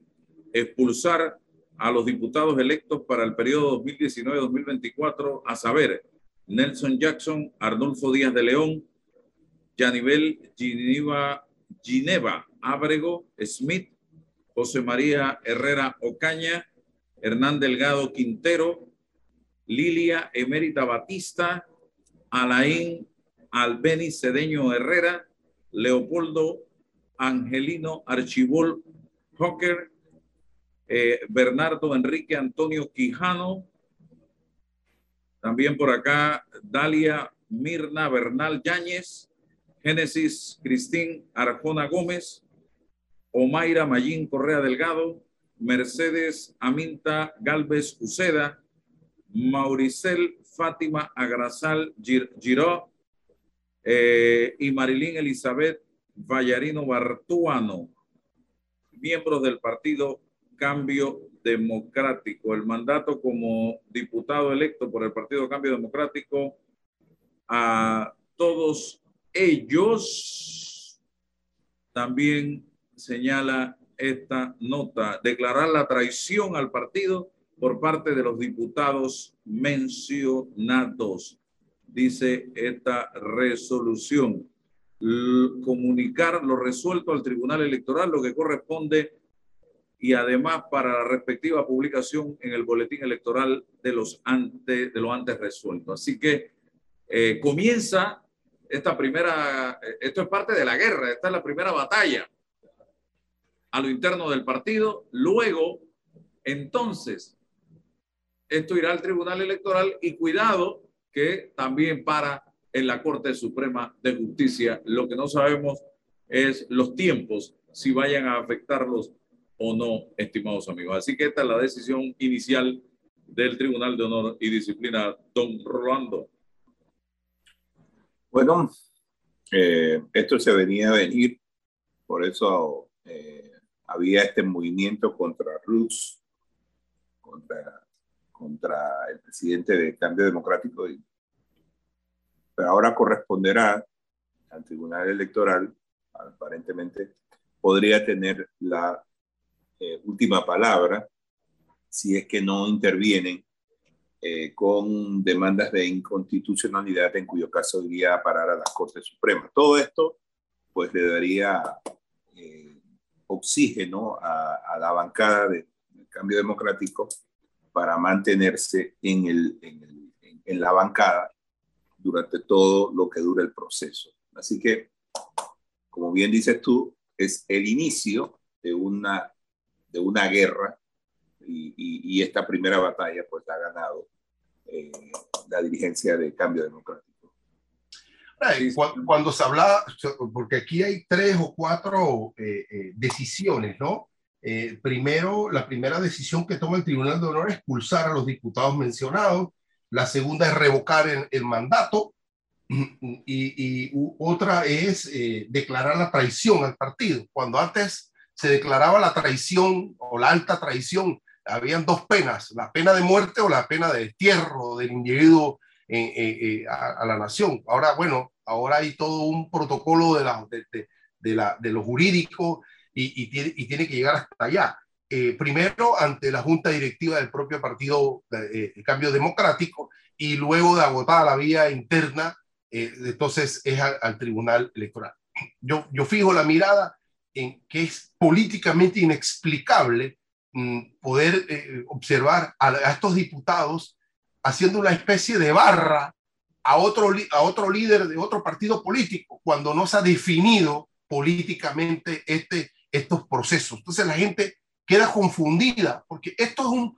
expulsar a los diputados electos para el periodo 2019-2024, a saber, Nelson Jackson, Arnulfo Díaz de León, Yanivel Gineva, Gineva Smith, José María Herrera Ocaña, Hernán Delgado Quintero, Lilia Emérita Batista, Alain Albeni Cedeño Herrera, Leopoldo Angelino Archibol Hocker, eh, Bernardo Enrique Antonio Quijano, también por acá Dalia Mirna Bernal Yáñez, Génesis Cristín Arjona Gómez, Omaira Mayín Correa Delgado, Mercedes Aminta Galvez Uceda, Mauricel Fátima Agrasal Giró eh, y Marilín Elizabeth Vallarino Bartuano, miembros del partido Cambio Democrático. El mandato como diputado electo por el Partido Cambio Democrático a todos ellos también señala esta nota, declarar la traición al partido por parte de los diputados mencionados, dice esta resolución. comunicar lo resuelto al Tribunal Electoral, lo que corresponde, y además para la respectiva publicación en el boletín electoral de, los antes, de lo antes resuelto. Así que eh, comienza esta primera, esto es parte de la guerra, esta es la primera batalla a lo interno del partido. Luego, entonces, esto irá al Tribunal Electoral y cuidado que también para en la Corte Suprema de Justicia. Lo que no sabemos es los tiempos, si vayan a afectarlos o no, estimados amigos. Así que esta es la decisión inicial del Tribunal de Honor y Disciplina, don Rolando. Bueno, eh, esto se venía a venir, por eso eh, había este movimiento contra Roots, contra, contra el presidente de Cambio Democrático, pero ahora corresponderá al Tribunal Electoral, aparentemente, podría tener la eh, última palabra si es que no intervienen eh, con demandas de inconstitucionalidad, en cuyo caso iría a parar a la Corte Suprema. Todo esto, pues, le daría eh, oxígeno a, la bancada del cambio democrático para mantenerse en, el, en, en la bancada durante todo lo que dura el proceso. Así que, como bien dices tú, es el inicio de una, de una guerra y, y, esta primera batalla pues ha ganado eh, la dirigencia de Cambio Democrático. Cuando, se habla, porque aquí hay tres o cuatro eh, eh, decisiones, ¿no? primero, la primera decisión que toma el Tribunal de Honor es expulsar a los diputados mencionados, la segunda es revocar el, el mandato, y, otra es eh, declarar la traición al partido. Cuando antes se declaraba la traición o la alta traición, habían dos penas, la pena de muerte o la pena de destierro del individuo eh, eh, a, la nación. Ahora, bueno, ahora hay todo un protocolo de, la, de, la, de lo jurídico y, tiene, que llegar hasta allá. primero ante la junta directiva del propio partido de, Cambio Democrático y luego de agotar la vía interna eh, entonces es al, Tribunal Electoral. Yo fijo la mirada en que es políticamente inexplicable mm, poder eh, observar a, estos diputados haciendo una especie de barra a otro, a otro líder de otro partido político cuando no se ha definido políticamente este, estos procesos. Entonces la gente queda confundida porque esto es un,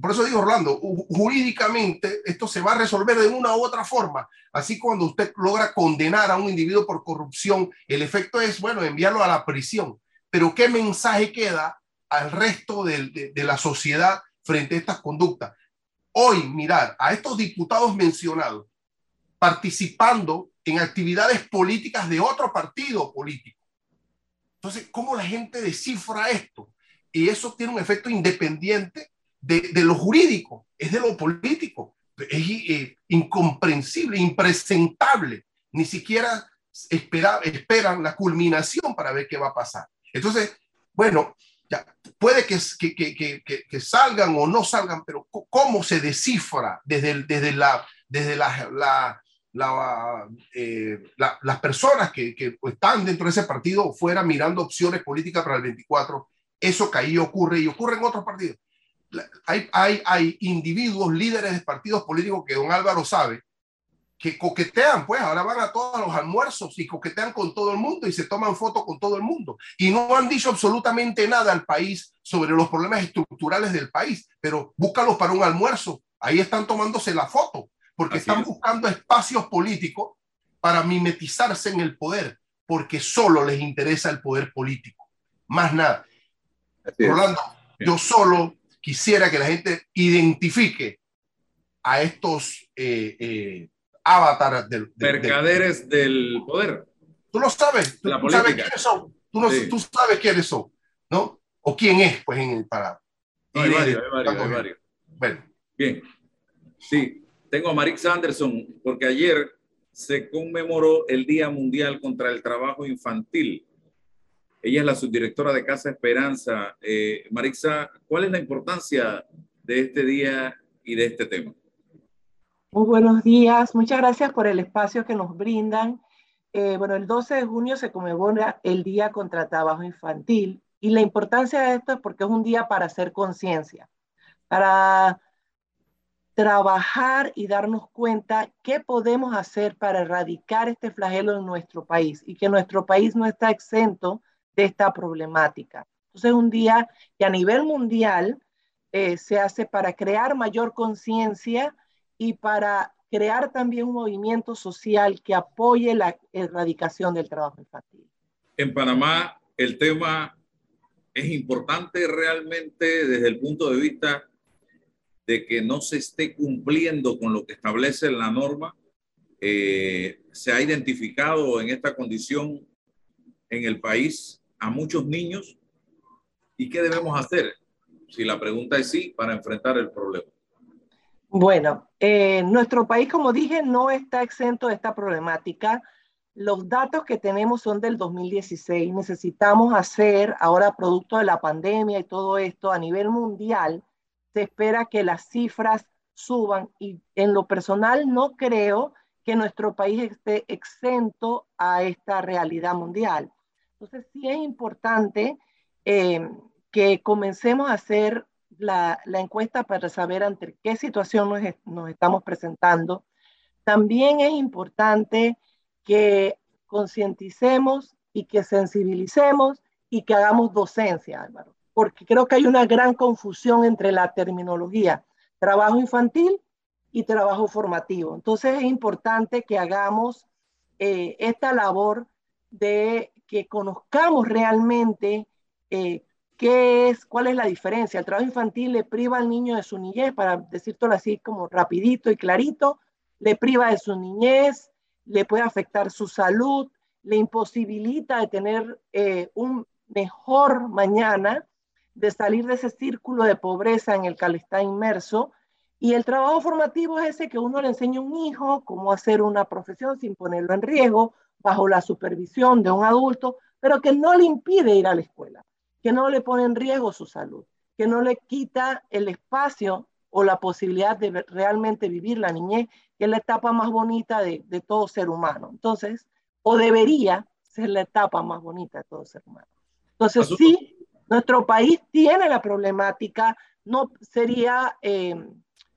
por eso digo, Orlando, jurídicamente esto se va a resolver de una u otra forma. Así cuando usted logra condenar a un individuo por corrupción, el efecto es, bueno, enviarlo a la prisión. Pero ¿qué mensaje queda al resto de, la sociedad frente a estas conductas? Hoy, mirar a estos diputados mencionados participando en actividades políticas de otro partido político. Entonces, ¿cómo la gente descifra esto? Y eso tiene un efecto independiente de, lo jurídico, es de lo político. Es eh, incomprensible, impresentable. Ni siquiera espera, esperan la culminación para ver qué va a pasar. Entonces, bueno, ya, puede que, que, que, salgan o no salgan, pero ¿cómo se descifra desde, desde, la, desde la, la, eh, las personas que, están dentro de ese partido fuera mirando opciones políticas para el 24? Eso que ahí ocurre y ocurre en otros partidos hay, hay, hay individuos, líderes de partidos políticos que don Álvaro sabe, que coquetean, pues ahora van a todos los almuerzos y coquetean con todo el mundo y se toman fotos con todo el mundo. Y no han dicho absolutamente nada al país sobre los problemas estructurales del país, pero búscalos para un almuerzo. Ahí están tomándose la foto, porque están buscando espacios políticos para mimetizarse en el poder, porque solo les interesa el poder político. Más nada. Rolando, yo solo quisiera que la gente identifique a estos eh, eh, avatares del, mercaderes del, poder. Tú lo sabes, tú, sabes quiénes son, tú, no, tú, sabes quiénes son, ¿no? O quién es, pues, en el parado. hay, varios, hay, varios, hay varios, Bueno. Bien. Sí, tengo a Marix Anderson, porque ayer se conmemoró el Día Mundial contra el Trabajo Infantil. Ella es la subdirectora de Casa Esperanza. Eh, Marixa, ¿cuál es la importancia de este día y de este tema? Muy buenos días. Muchas gracias por el espacio que nos brindan. Eh, bueno, el 12 de junio se conmemora el Día contra Trabajo Infantil y la importancia de esto es porque es un día para hacer conciencia, para trabajar y darnos cuenta qué podemos hacer para erradicar este flagelo en nuestro país y que nuestro país no está exento de esta problemática. Entonces, un día que a nivel mundial eh, se hace para crear mayor conciencia y para crear también un movimiento social que apoye la erradicación del trabajo infantil. En Panamá, el tema es importante realmente desde el punto de vista de que no se esté cumpliendo con lo que establece la norma. Eh, se ha identificado en esta condición en el país a muchos niños y qué debemos hacer, si la pregunta es sí, para enfrentar el problema. Bueno, eh, nuestro país, como dije, no está exento de esta problemática. los datos que tenemos son del 2016. Necesitamos hacer, ahora producto de la pandemia y todo esto, a nivel mundial, se espera que las cifras suban y en lo personal no creo que nuestro país esté exento a esta realidad mundial. Entonces sí es importante eh, que comencemos a hacer la, encuesta para saber ante qué situación nos, nos estamos presentando. También es importante que concienticemos y que sensibilicemos y que hagamos docencia, Álvaro, porque creo que hay una gran confusión entre la terminología trabajo infantil y trabajo formativo. Entonces es importante que hagamos eh, esta labor de que conozcamos realmente eh, qué es, cuál es la diferencia. El trabajo infantil le priva al niño de su niñez, para decirlo así como rapidito y clarito, le priva de su niñez, le puede afectar su salud, le imposibilita de tener eh, un mejor mañana, de salir de ese círculo de pobreza en el que está inmerso. Y el trabajo formativo es ese que uno le enseña a un hijo cómo hacer una profesión sin ponerlo en riesgo, bajo la supervisión de un adulto, pero que no le impide ir a la escuela, que no le pone en riesgo su salud, que no le quita el espacio o la posibilidad de realmente vivir la niñez, que es la etapa más bonita de, de todo ser humano. Entonces, o debería ser la etapa más bonita de todo ser humano. Entonces, sí, nuestro país tiene la problemática, no sería, eh,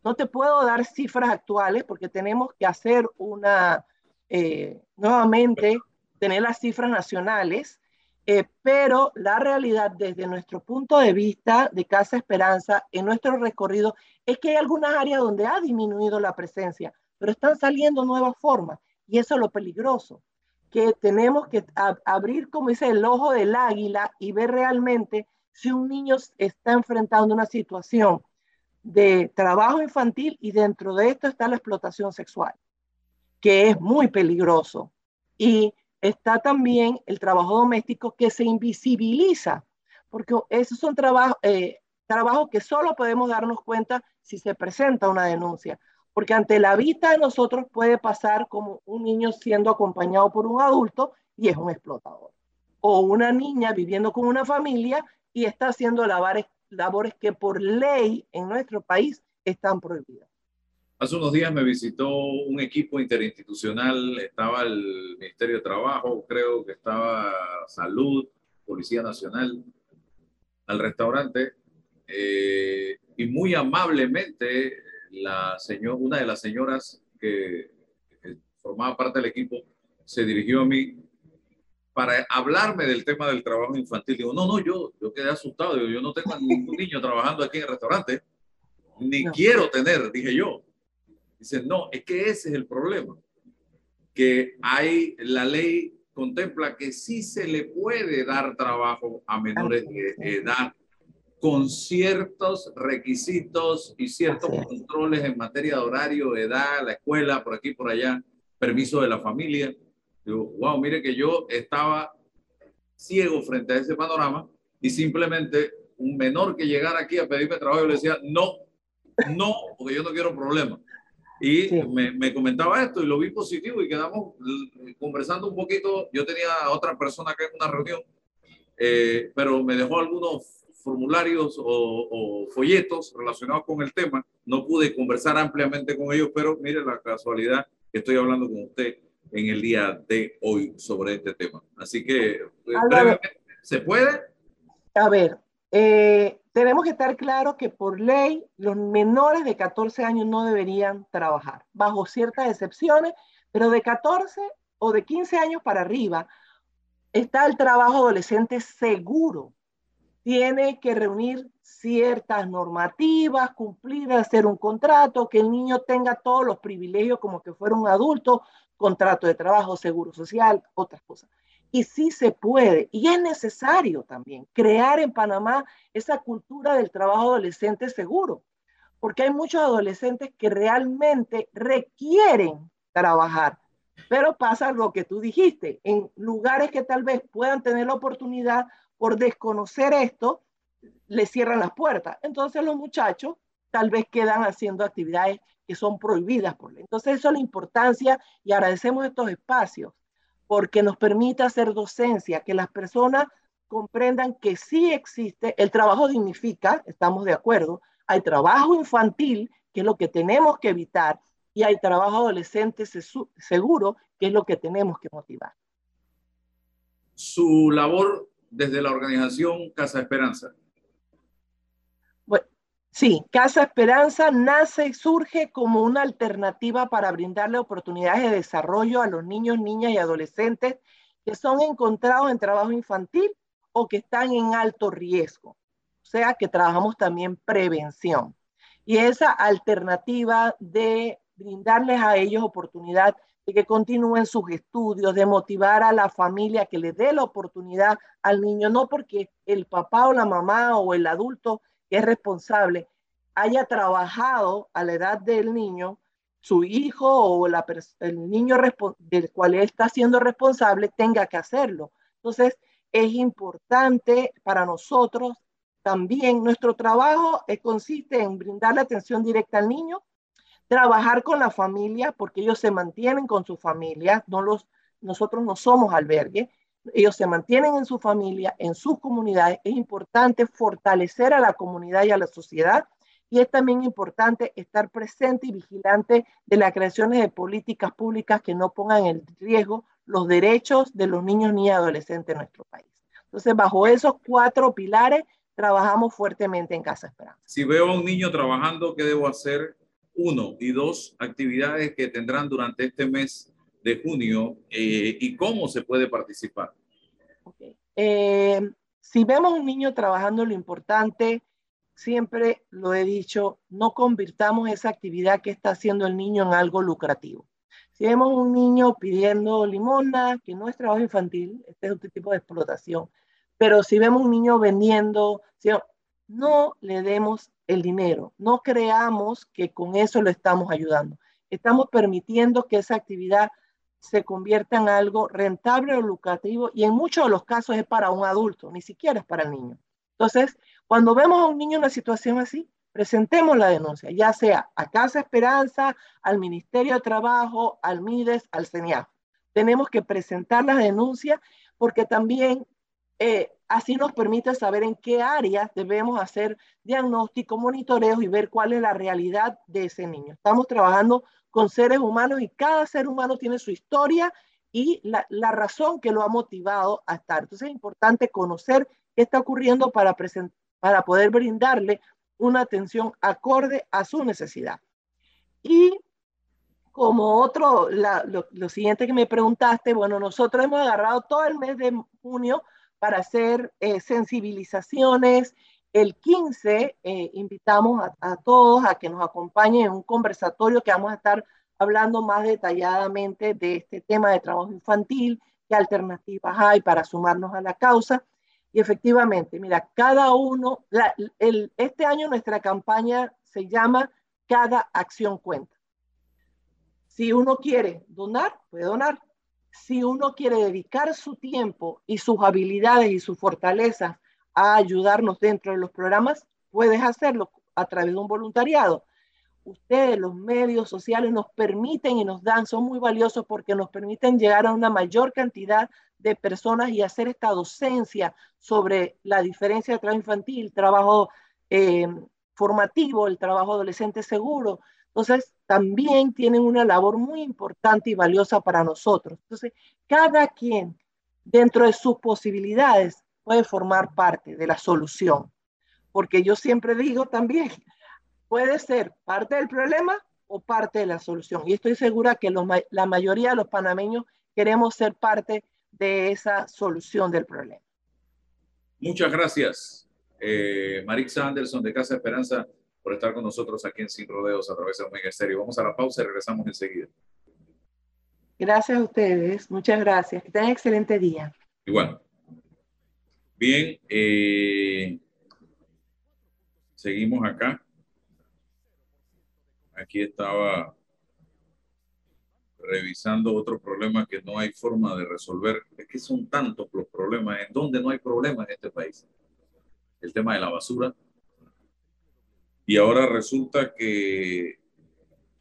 no te puedo dar cifras actuales porque tenemos que hacer una, eh, nuevamente, tener las cifras nacionales, eh, pero la realidad desde nuestro punto de vista de Casa Esperanza, en nuestro recorrido, es que hay algunas áreas donde ha disminuido la presencia, pero están saliendo nuevas formas y eso es lo peligroso, que tenemos que abrir, como dice, el ojo del águila y ver realmente si un niño está enfrentando una situación de trabajo infantil y dentro de esto está la explotación sexual, que es muy peligroso. Y está también el trabajo doméstico que se invisibiliza, porque esos son trabajos eh, trabajos que solo podemos darnos cuenta si se presenta una denuncia, porque ante la vista de nosotros puede pasar como un niño siendo acompañado por un adulto y es un explotador, o una niña viviendo con una familia y está haciendo labores, labores que por ley en nuestro país están prohibidas. Hace unos días me visitó un equipo interinstitucional, estaba el Ministerio de Trabajo, creo que estaba Salud, Policía Nacional, al restaurante eh, y muy amablemente la señor, una de las señoras que, que formaba parte del equipo se dirigió a mí para hablarme del tema del trabajo infantil. Digo, no, no, yo, yo quedé asustado. Digo, yo no tengo ningún niño trabajando aquí en el restaurante, ni quiero tener, dije yo. Dice, no, es que ese es el problema, que hay, la ley contempla que sí se le puede dar trabajo a menores de edad con ciertos requisitos y ciertos controles en materia de horario, edad, la escuela, por aquí, por allá, permiso de la familia. Digo, wow, mire que yo estaba ciego frente a ese panorama y simplemente un menor que llegara aquí a pedirme trabajo, yo le decía, no, no, porque yo no quiero problemas. Y me, me, comentaba esto y lo vi positivo y quedamos conversando un poquito. Yo tenía a otra persona que en una reunión, eh, pero me dejó algunos formularios o, o, folletos relacionados con el tema. No pude conversar ampliamente con ellos, pero mire la casualidad que estoy hablando con usted en el día de hoy sobre este tema. Así que, eh, brevemente, ¿se puede? A ver, eh, tenemos que estar claros que por ley los menores de 14 años no deberían trabajar, bajo ciertas excepciones, pero de 14 o de 15 años para arriba está el trabajo adolescente seguro. Tiene que reunir ciertas normativas, cumplir, hacer un contrato, que el niño tenga todos los privilegios como que fuera un adulto, contrato de trabajo, seguro social, otras cosas y sí se puede, y es necesario también crear en Panamá esa cultura del trabajo adolescente seguro, porque hay muchos adolescentes que realmente requieren trabajar, pero pasa lo que tú dijiste, en lugares que tal vez puedan tener la oportunidad por desconocer esto, le cierran las puertas. Entonces los muchachos tal vez quedan haciendo actividades que son prohibidas por ley. Entonces eso es la importancia y agradecemos estos espacios porque nos permite hacer docencia, que las personas comprendan que sí existe, el trabajo dignifica, estamos de acuerdo, hay trabajo infantil, que es lo que tenemos que evitar, y hay trabajo adolescente seguro, que es lo que tenemos que motivar. Su labor desde la organización Casa Esperanza. Sí, Casa Esperanza nace y surge como una alternativa para brindarle oportunidades de desarrollo a los niños, niñas y adolescentes que son encontrados en trabajo infantil o que están en alto riesgo. O sea que trabajamos también prevención. Y esa alternativa de brindarles a ellos oportunidad de que continúen sus estudios, de motivar a la familia que le dé la oportunidad al niño, no porque el papá o la mamá o el adulto es responsable haya trabajado a la edad del niño, su hijo o la, el niño del cual él está siendo responsable tenga que hacerlo. Entonces, es importante para nosotros también nuestro trabajo consiste en brindarle atención directa al niño, trabajar con la familia, porque ellos se mantienen con su familia, no los, nosotros no somos albergue, ellos se mantienen en su familia, en sus comunidades. Es importante fortalecer a la comunidad y a la sociedad. Y es también importante estar presente y vigilante de las creaciones de políticas públicas que no pongan en riesgo los derechos de los niños ni adolescentes en nuestro país. Entonces, bajo esos cuatro pilares, trabajamos fuertemente en Casa Esperanza. Si veo a un niño trabajando, ¿qué debo hacer? Uno y dos actividades que tendrán durante este mes de junio eh, y cómo se puede participar. Okay. Eh, si vemos un niño trabajando, lo importante, siempre lo he dicho, no convirtamos esa actividad que está haciendo el niño en algo lucrativo. Si vemos un niño pidiendo limona, que no es trabajo infantil, este es otro tipo de explotación, pero si vemos un niño vendiendo, no le demos el dinero, no creamos que con eso lo estamos ayudando. Estamos permitiendo que esa actividad se convierta en algo rentable o lucrativo y en muchos de los casos es para un adulto, ni siquiera es para el niño. Entonces, cuando vemos a un niño en una situación así, presentemos la denuncia, ya sea a Casa Esperanza, al Ministerio de Trabajo, al MIDES, al CENIAF. Tenemos que presentar la denuncia porque también eh, así nos permite saber en qué áreas debemos hacer diagnóstico, monitoreo y ver cuál es la realidad de ese niño. Estamos trabajando con seres humanos y cada ser humano tiene su historia y la, la razón que lo ha motivado a estar. Entonces es importante conocer qué está ocurriendo para, para poder brindarle una atención acorde a su necesidad. Y como otro, lo, siguiente que me preguntaste, bueno, nosotros hemos agarrado todo el mes de junio para hacer eh, sensibilizaciones. El 15 eh, invitamos a, todos a que nos acompañen en un conversatorio que vamos a estar hablando más detalladamente de este tema de trabajo infantil, qué alternativas hay para sumarnos a la causa. Y efectivamente, mira, cada uno, este año nuestra campaña se llama Cada acción cuenta. Si uno quiere donar, puede donar si uno quiere dedicar su tiempo y sus habilidades y sus fortalezas a ayudarnos dentro de los programas, puedes hacerlo a través de un voluntariado. Ustedes, los medios sociales, nos permiten y nos dan, son muy valiosos porque nos permiten llegar a una mayor cantidad de personas y hacer esta docencia sobre la diferencia de trabajo infantil, trabajo eh, formativo, el trabajo adolescente seguro, entonces, también tienen una labor muy importante y valiosa para nosotros. Entonces, cada quien dentro de sus posibilidades puede formar parte de la solución. Porque yo siempre digo también, puede ser parte del problema o parte de la solución. Y estoy segura que la mayoría de los panameños queremos ser parte de esa solución del problema. Muchas gracias, eh, Marixa Anderson de Casa Esperanza por estar con nosotros aquí en Sin Rodeos a través de Omega Estéreo. Vamos a la pausa y regresamos enseguida. Gracias a ustedes, muchas gracias. Que tengan excelente día. Igual. Bien, eh, seguimos acá. Aquí estaba revisando otros problemas que no hay forma de resolver. Es que son tantos los problemas. ¿En dónde no hay problemas en este país? El tema de la basura, y ahora resulta que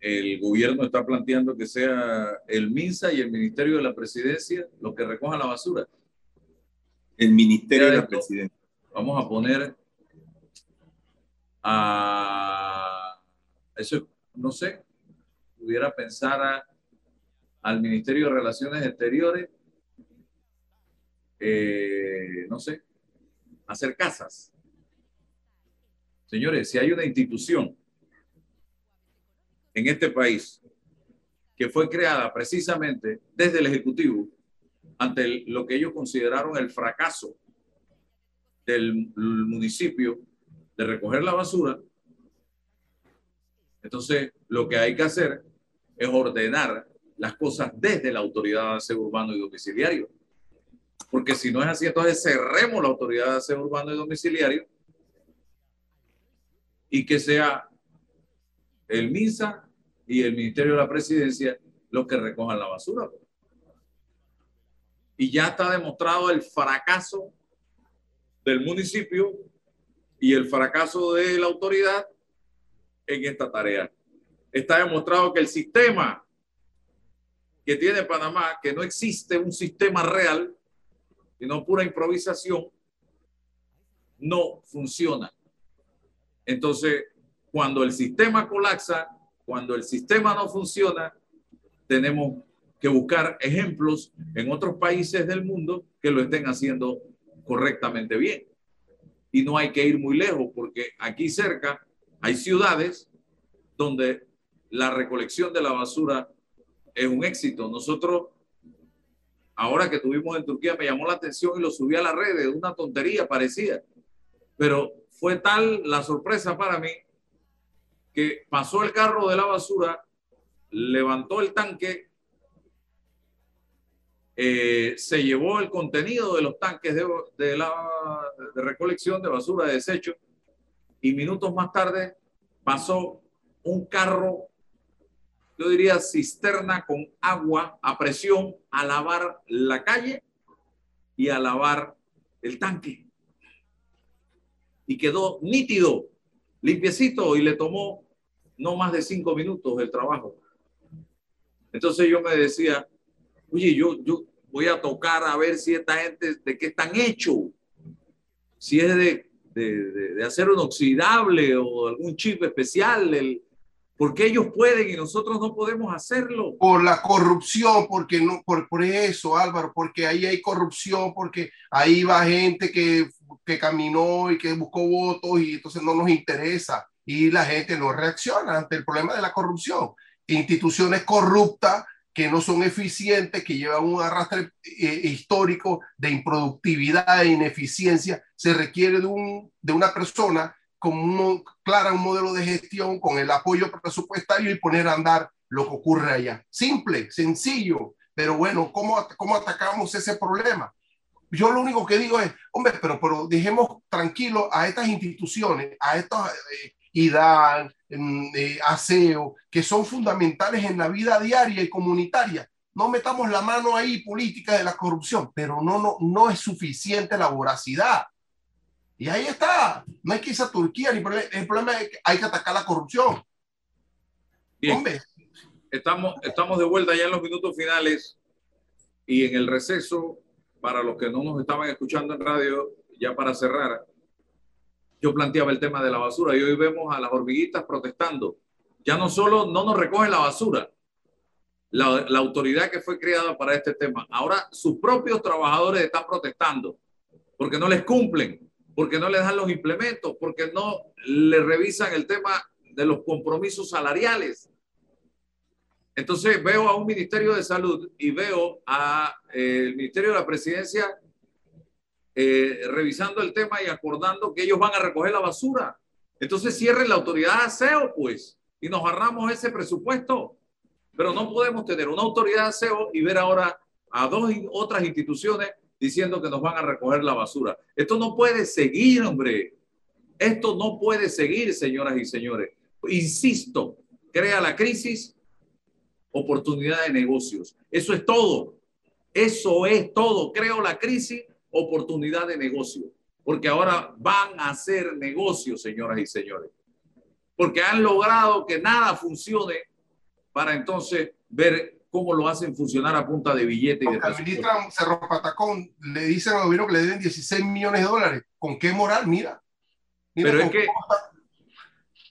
el gobierno está planteando que sea el MINSA y el Ministerio de la Presidencia los que recojan la basura. El Ministerio de la Presidencia. Vamos a poner a eso, no sé, pudiera pensar al Ministerio de Relaciones Exteriores, eh, no sé, hacer casas. Señores, si hay una institución en este país que fue creada precisamente desde el Ejecutivo ante lo que ellos consideraron el fracaso del municipio de recoger la basura, entonces lo que hay que hacer es ordenar las cosas desde la autoridad de aseo urbano y domiciliario. Porque si no es así, entonces cerremos la autoridad de aseo urbano y domiciliario y que sea el MINSA y el Ministerio de la Presidencia los que recojan la basura. Y ya está demostrado el fracaso del municipio y el fracaso de la autoridad en esta tarea. Está demostrado que el sistema que tiene Panamá, que no existe un sistema real, sino pura improvisación, no funciona. Entonces, cuando el sistema colapsa, cuando el sistema no funciona, tenemos que buscar ejemplos en otros países del mundo que lo estén haciendo correctamente bien. Y no hay que ir muy lejos porque aquí cerca hay ciudades donde la recolección de la basura es un éxito. Nosotros, ahora que estuvimos en Turquía, me llamó la atención y lo subí a la red de una tontería parecida. Pero fue tal la sorpresa para mí que pasó el carro de la basura, levantó el tanque, eh, se llevó el contenido de los tanques de, la, de recolección de basura de desecho y minutos más tarde pasó un carro, yo diría cisterna con agua a presión a lavar la calle y a lavar el tanque y quedó nítido, limpiecito y le tomó no más de cinco minutos el trabajo. Entonces yo me decía, oye, yo, yo voy a tocar a ver si esta gente, de qué están hechos, si es de, de, de, acero inoxidable o algún chip especial, el, porque ellos pueden y nosotros no podemos hacerlo. Por la corrupción, porque no, por, por eso, Álvaro, porque ahí hay corrupción, porque ahí va gente que que caminó y que buscó votos y entonces no nos interesa y la gente no reacciona ante el problema de la corrupción. Instituciones corruptas que no son eficientes, que llevan un arrastre eh, histórico de improductividad e ineficiencia, se requiere de, un, de una persona con un, clara un modelo de gestión, con el apoyo presupuestario y poner a andar lo que ocurre allá. Simple, sencillo, pero bueno, ¿cómo, cómo atacamos ese problema? yo lo único que digo es, hombre, pero, pero dejemos tranquilo a estas instituciones, a estos eh, IDAN, eh, ASEO, que son fundamentales en la vida diaria y comunitaria. No metamos la mano ahí política de la corrupción, pero no, no, no es suficiente la voracidad. Y ahí está. No hay que irse a Turquía, ni el problema es que hay que atacar la corrupción. Hombre. Estamos, estamos de vuelta ya en los minutos finales y en el receso para los que no nos estaban escuchando en radio, ya para cerrar, yo planteaba el tema de la basura y hoy vemos a las hormiguitas protestando. Ya no solo no nos recogen la basura, la, autoridad que fue creada para este tema, ahora sus propios trabajadores están protestando porque no les cumplen, porque no les dan los implementos, porque no le revisan el tema de los compromisos salariales. Entonces veo a un Ministerio de Salud y veo a eh, Ministerio de la Presidencia eh, revisando el tema y acordando que ellos van a recoger la basura. Entonces cierren la autoridad de aseo, pues, y nos ahorramos ese presupuesto. Pero no podemos tener una autoridad de aseo y ver ahora a dos otras instituciones diciendo que nos van a recoger la basura. Esto no puede seguir, hombre. Esto no puede seguir, señoras y señores. Insisto, crea la crisis, oportunidad de negocios. Eso es todo. Eso es todo. Creo la crisis, oportunidad de negocio. Porque ahora van a hacer negocios, señoras y señores. Porque han logrado que nada funcione para entonces ver cómo lo hacen funcionar a punta de billete. y de administran Cerro Patacón, le dicen al gobierno que le deben 16 millones de dólares. ¿Con qué moral? Mira. Pero es que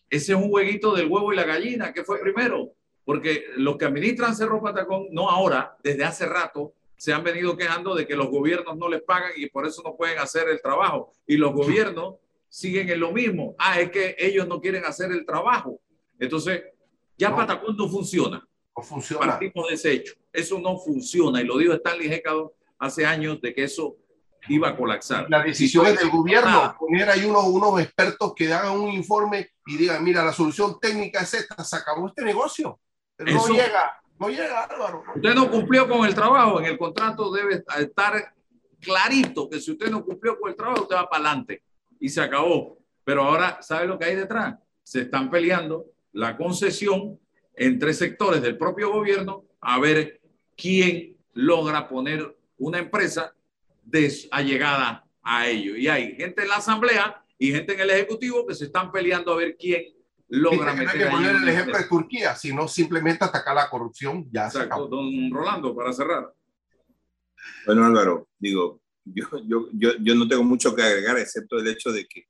ese es un jueguito del huevo y la gallina. ¿Qué fue primero? Porque los que administran Cerro Patacón, no ahora, desde hace rato, se han venido quejando de que los gobiernos no les pagan y por eso no pueden hacer el trabajo. Y los gobiernos siguen en lo mismo. Ah, es que ellos no quieren hacer el trabajo. Entonces, ya Patacón no funciona. No funciona. Partimos de ese hecho. Eso no funciona. Y lo dijo Stanley Hecado hace años de que eso iba a colapsar. La decisión es del gobierno, poner ahí unos, unos expertos que hagan un informe y digan, mira, la solución técnica es esta, se acabó este negocio. Pero no llega, no Álvaro. Usted no cumplió con el trabajo, en el contrato debe estar clarito que si usted no cumplió con el trabajo, usted va para adelante y se acabó. Pero ahora, ¿sabe lo que hay detrás? Se están peleando la concesión entre sectores del propio gobierno a ver quién logra poner una empresa allegada a ello. Y hay gente en la asamblea y gente en el ejecutivo que se están peleando a ver quién logra meter. No hay que poner el ejemplo de Turquía, sino simplemente atacar la corrupción. Ya Exacto, don Rolando, para cerrar. Bueno, Álvaro, digo, yo, yo, yo, yo no tengo mucho que agregar, excepto el hecho de que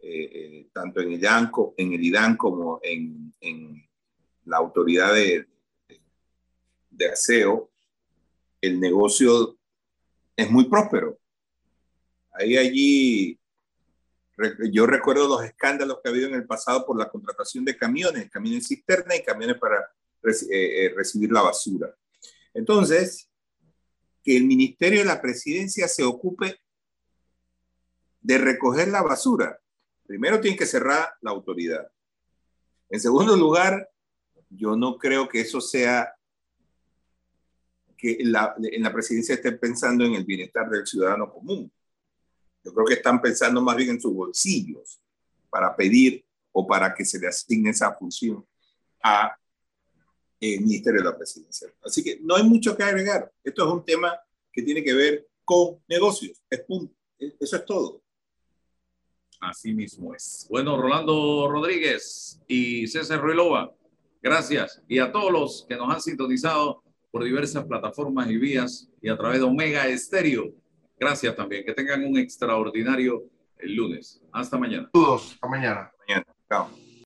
eh, eh, tanto en el, IDAN, en el IDAN como en, en la autoridad de, de aseo, el negocio es muy próspero. Ahí allí, yo recuerdo los escándalos que ha habido en el pasado por la contratación de camiones, camiones cisterna y camiones para eh, eh, recibir la basura. Entonces, que el Ministerio de la Presidencia se ocupe de recoger la basura. Primero tiene que cerrar la autoridad. En segundo lugar, yo no creo que eso sea que la, en la presidencia estén pensando en el bienestar del ciudadano común. Yo creo que están pensando más bien en sus bolsillos para pedir o para que se le asigne esa función a el Ministerio de la Presidencia. Así que no hay mucho que agregar. Esto es un tema que tiene que ver con negocios. Es punto. Eso es todo. Así mismo es. Bueno, Rolando Rodríguez y César Ruilova, gracias. Y a todos los que nos han sintonizado por diversas plataformas y vías y a través de Omega Estéreo. Gracias también. Que tengan un extraordinario el lunes. Hasta mañana. Todos. Hasta mañana. Mañana. Chao.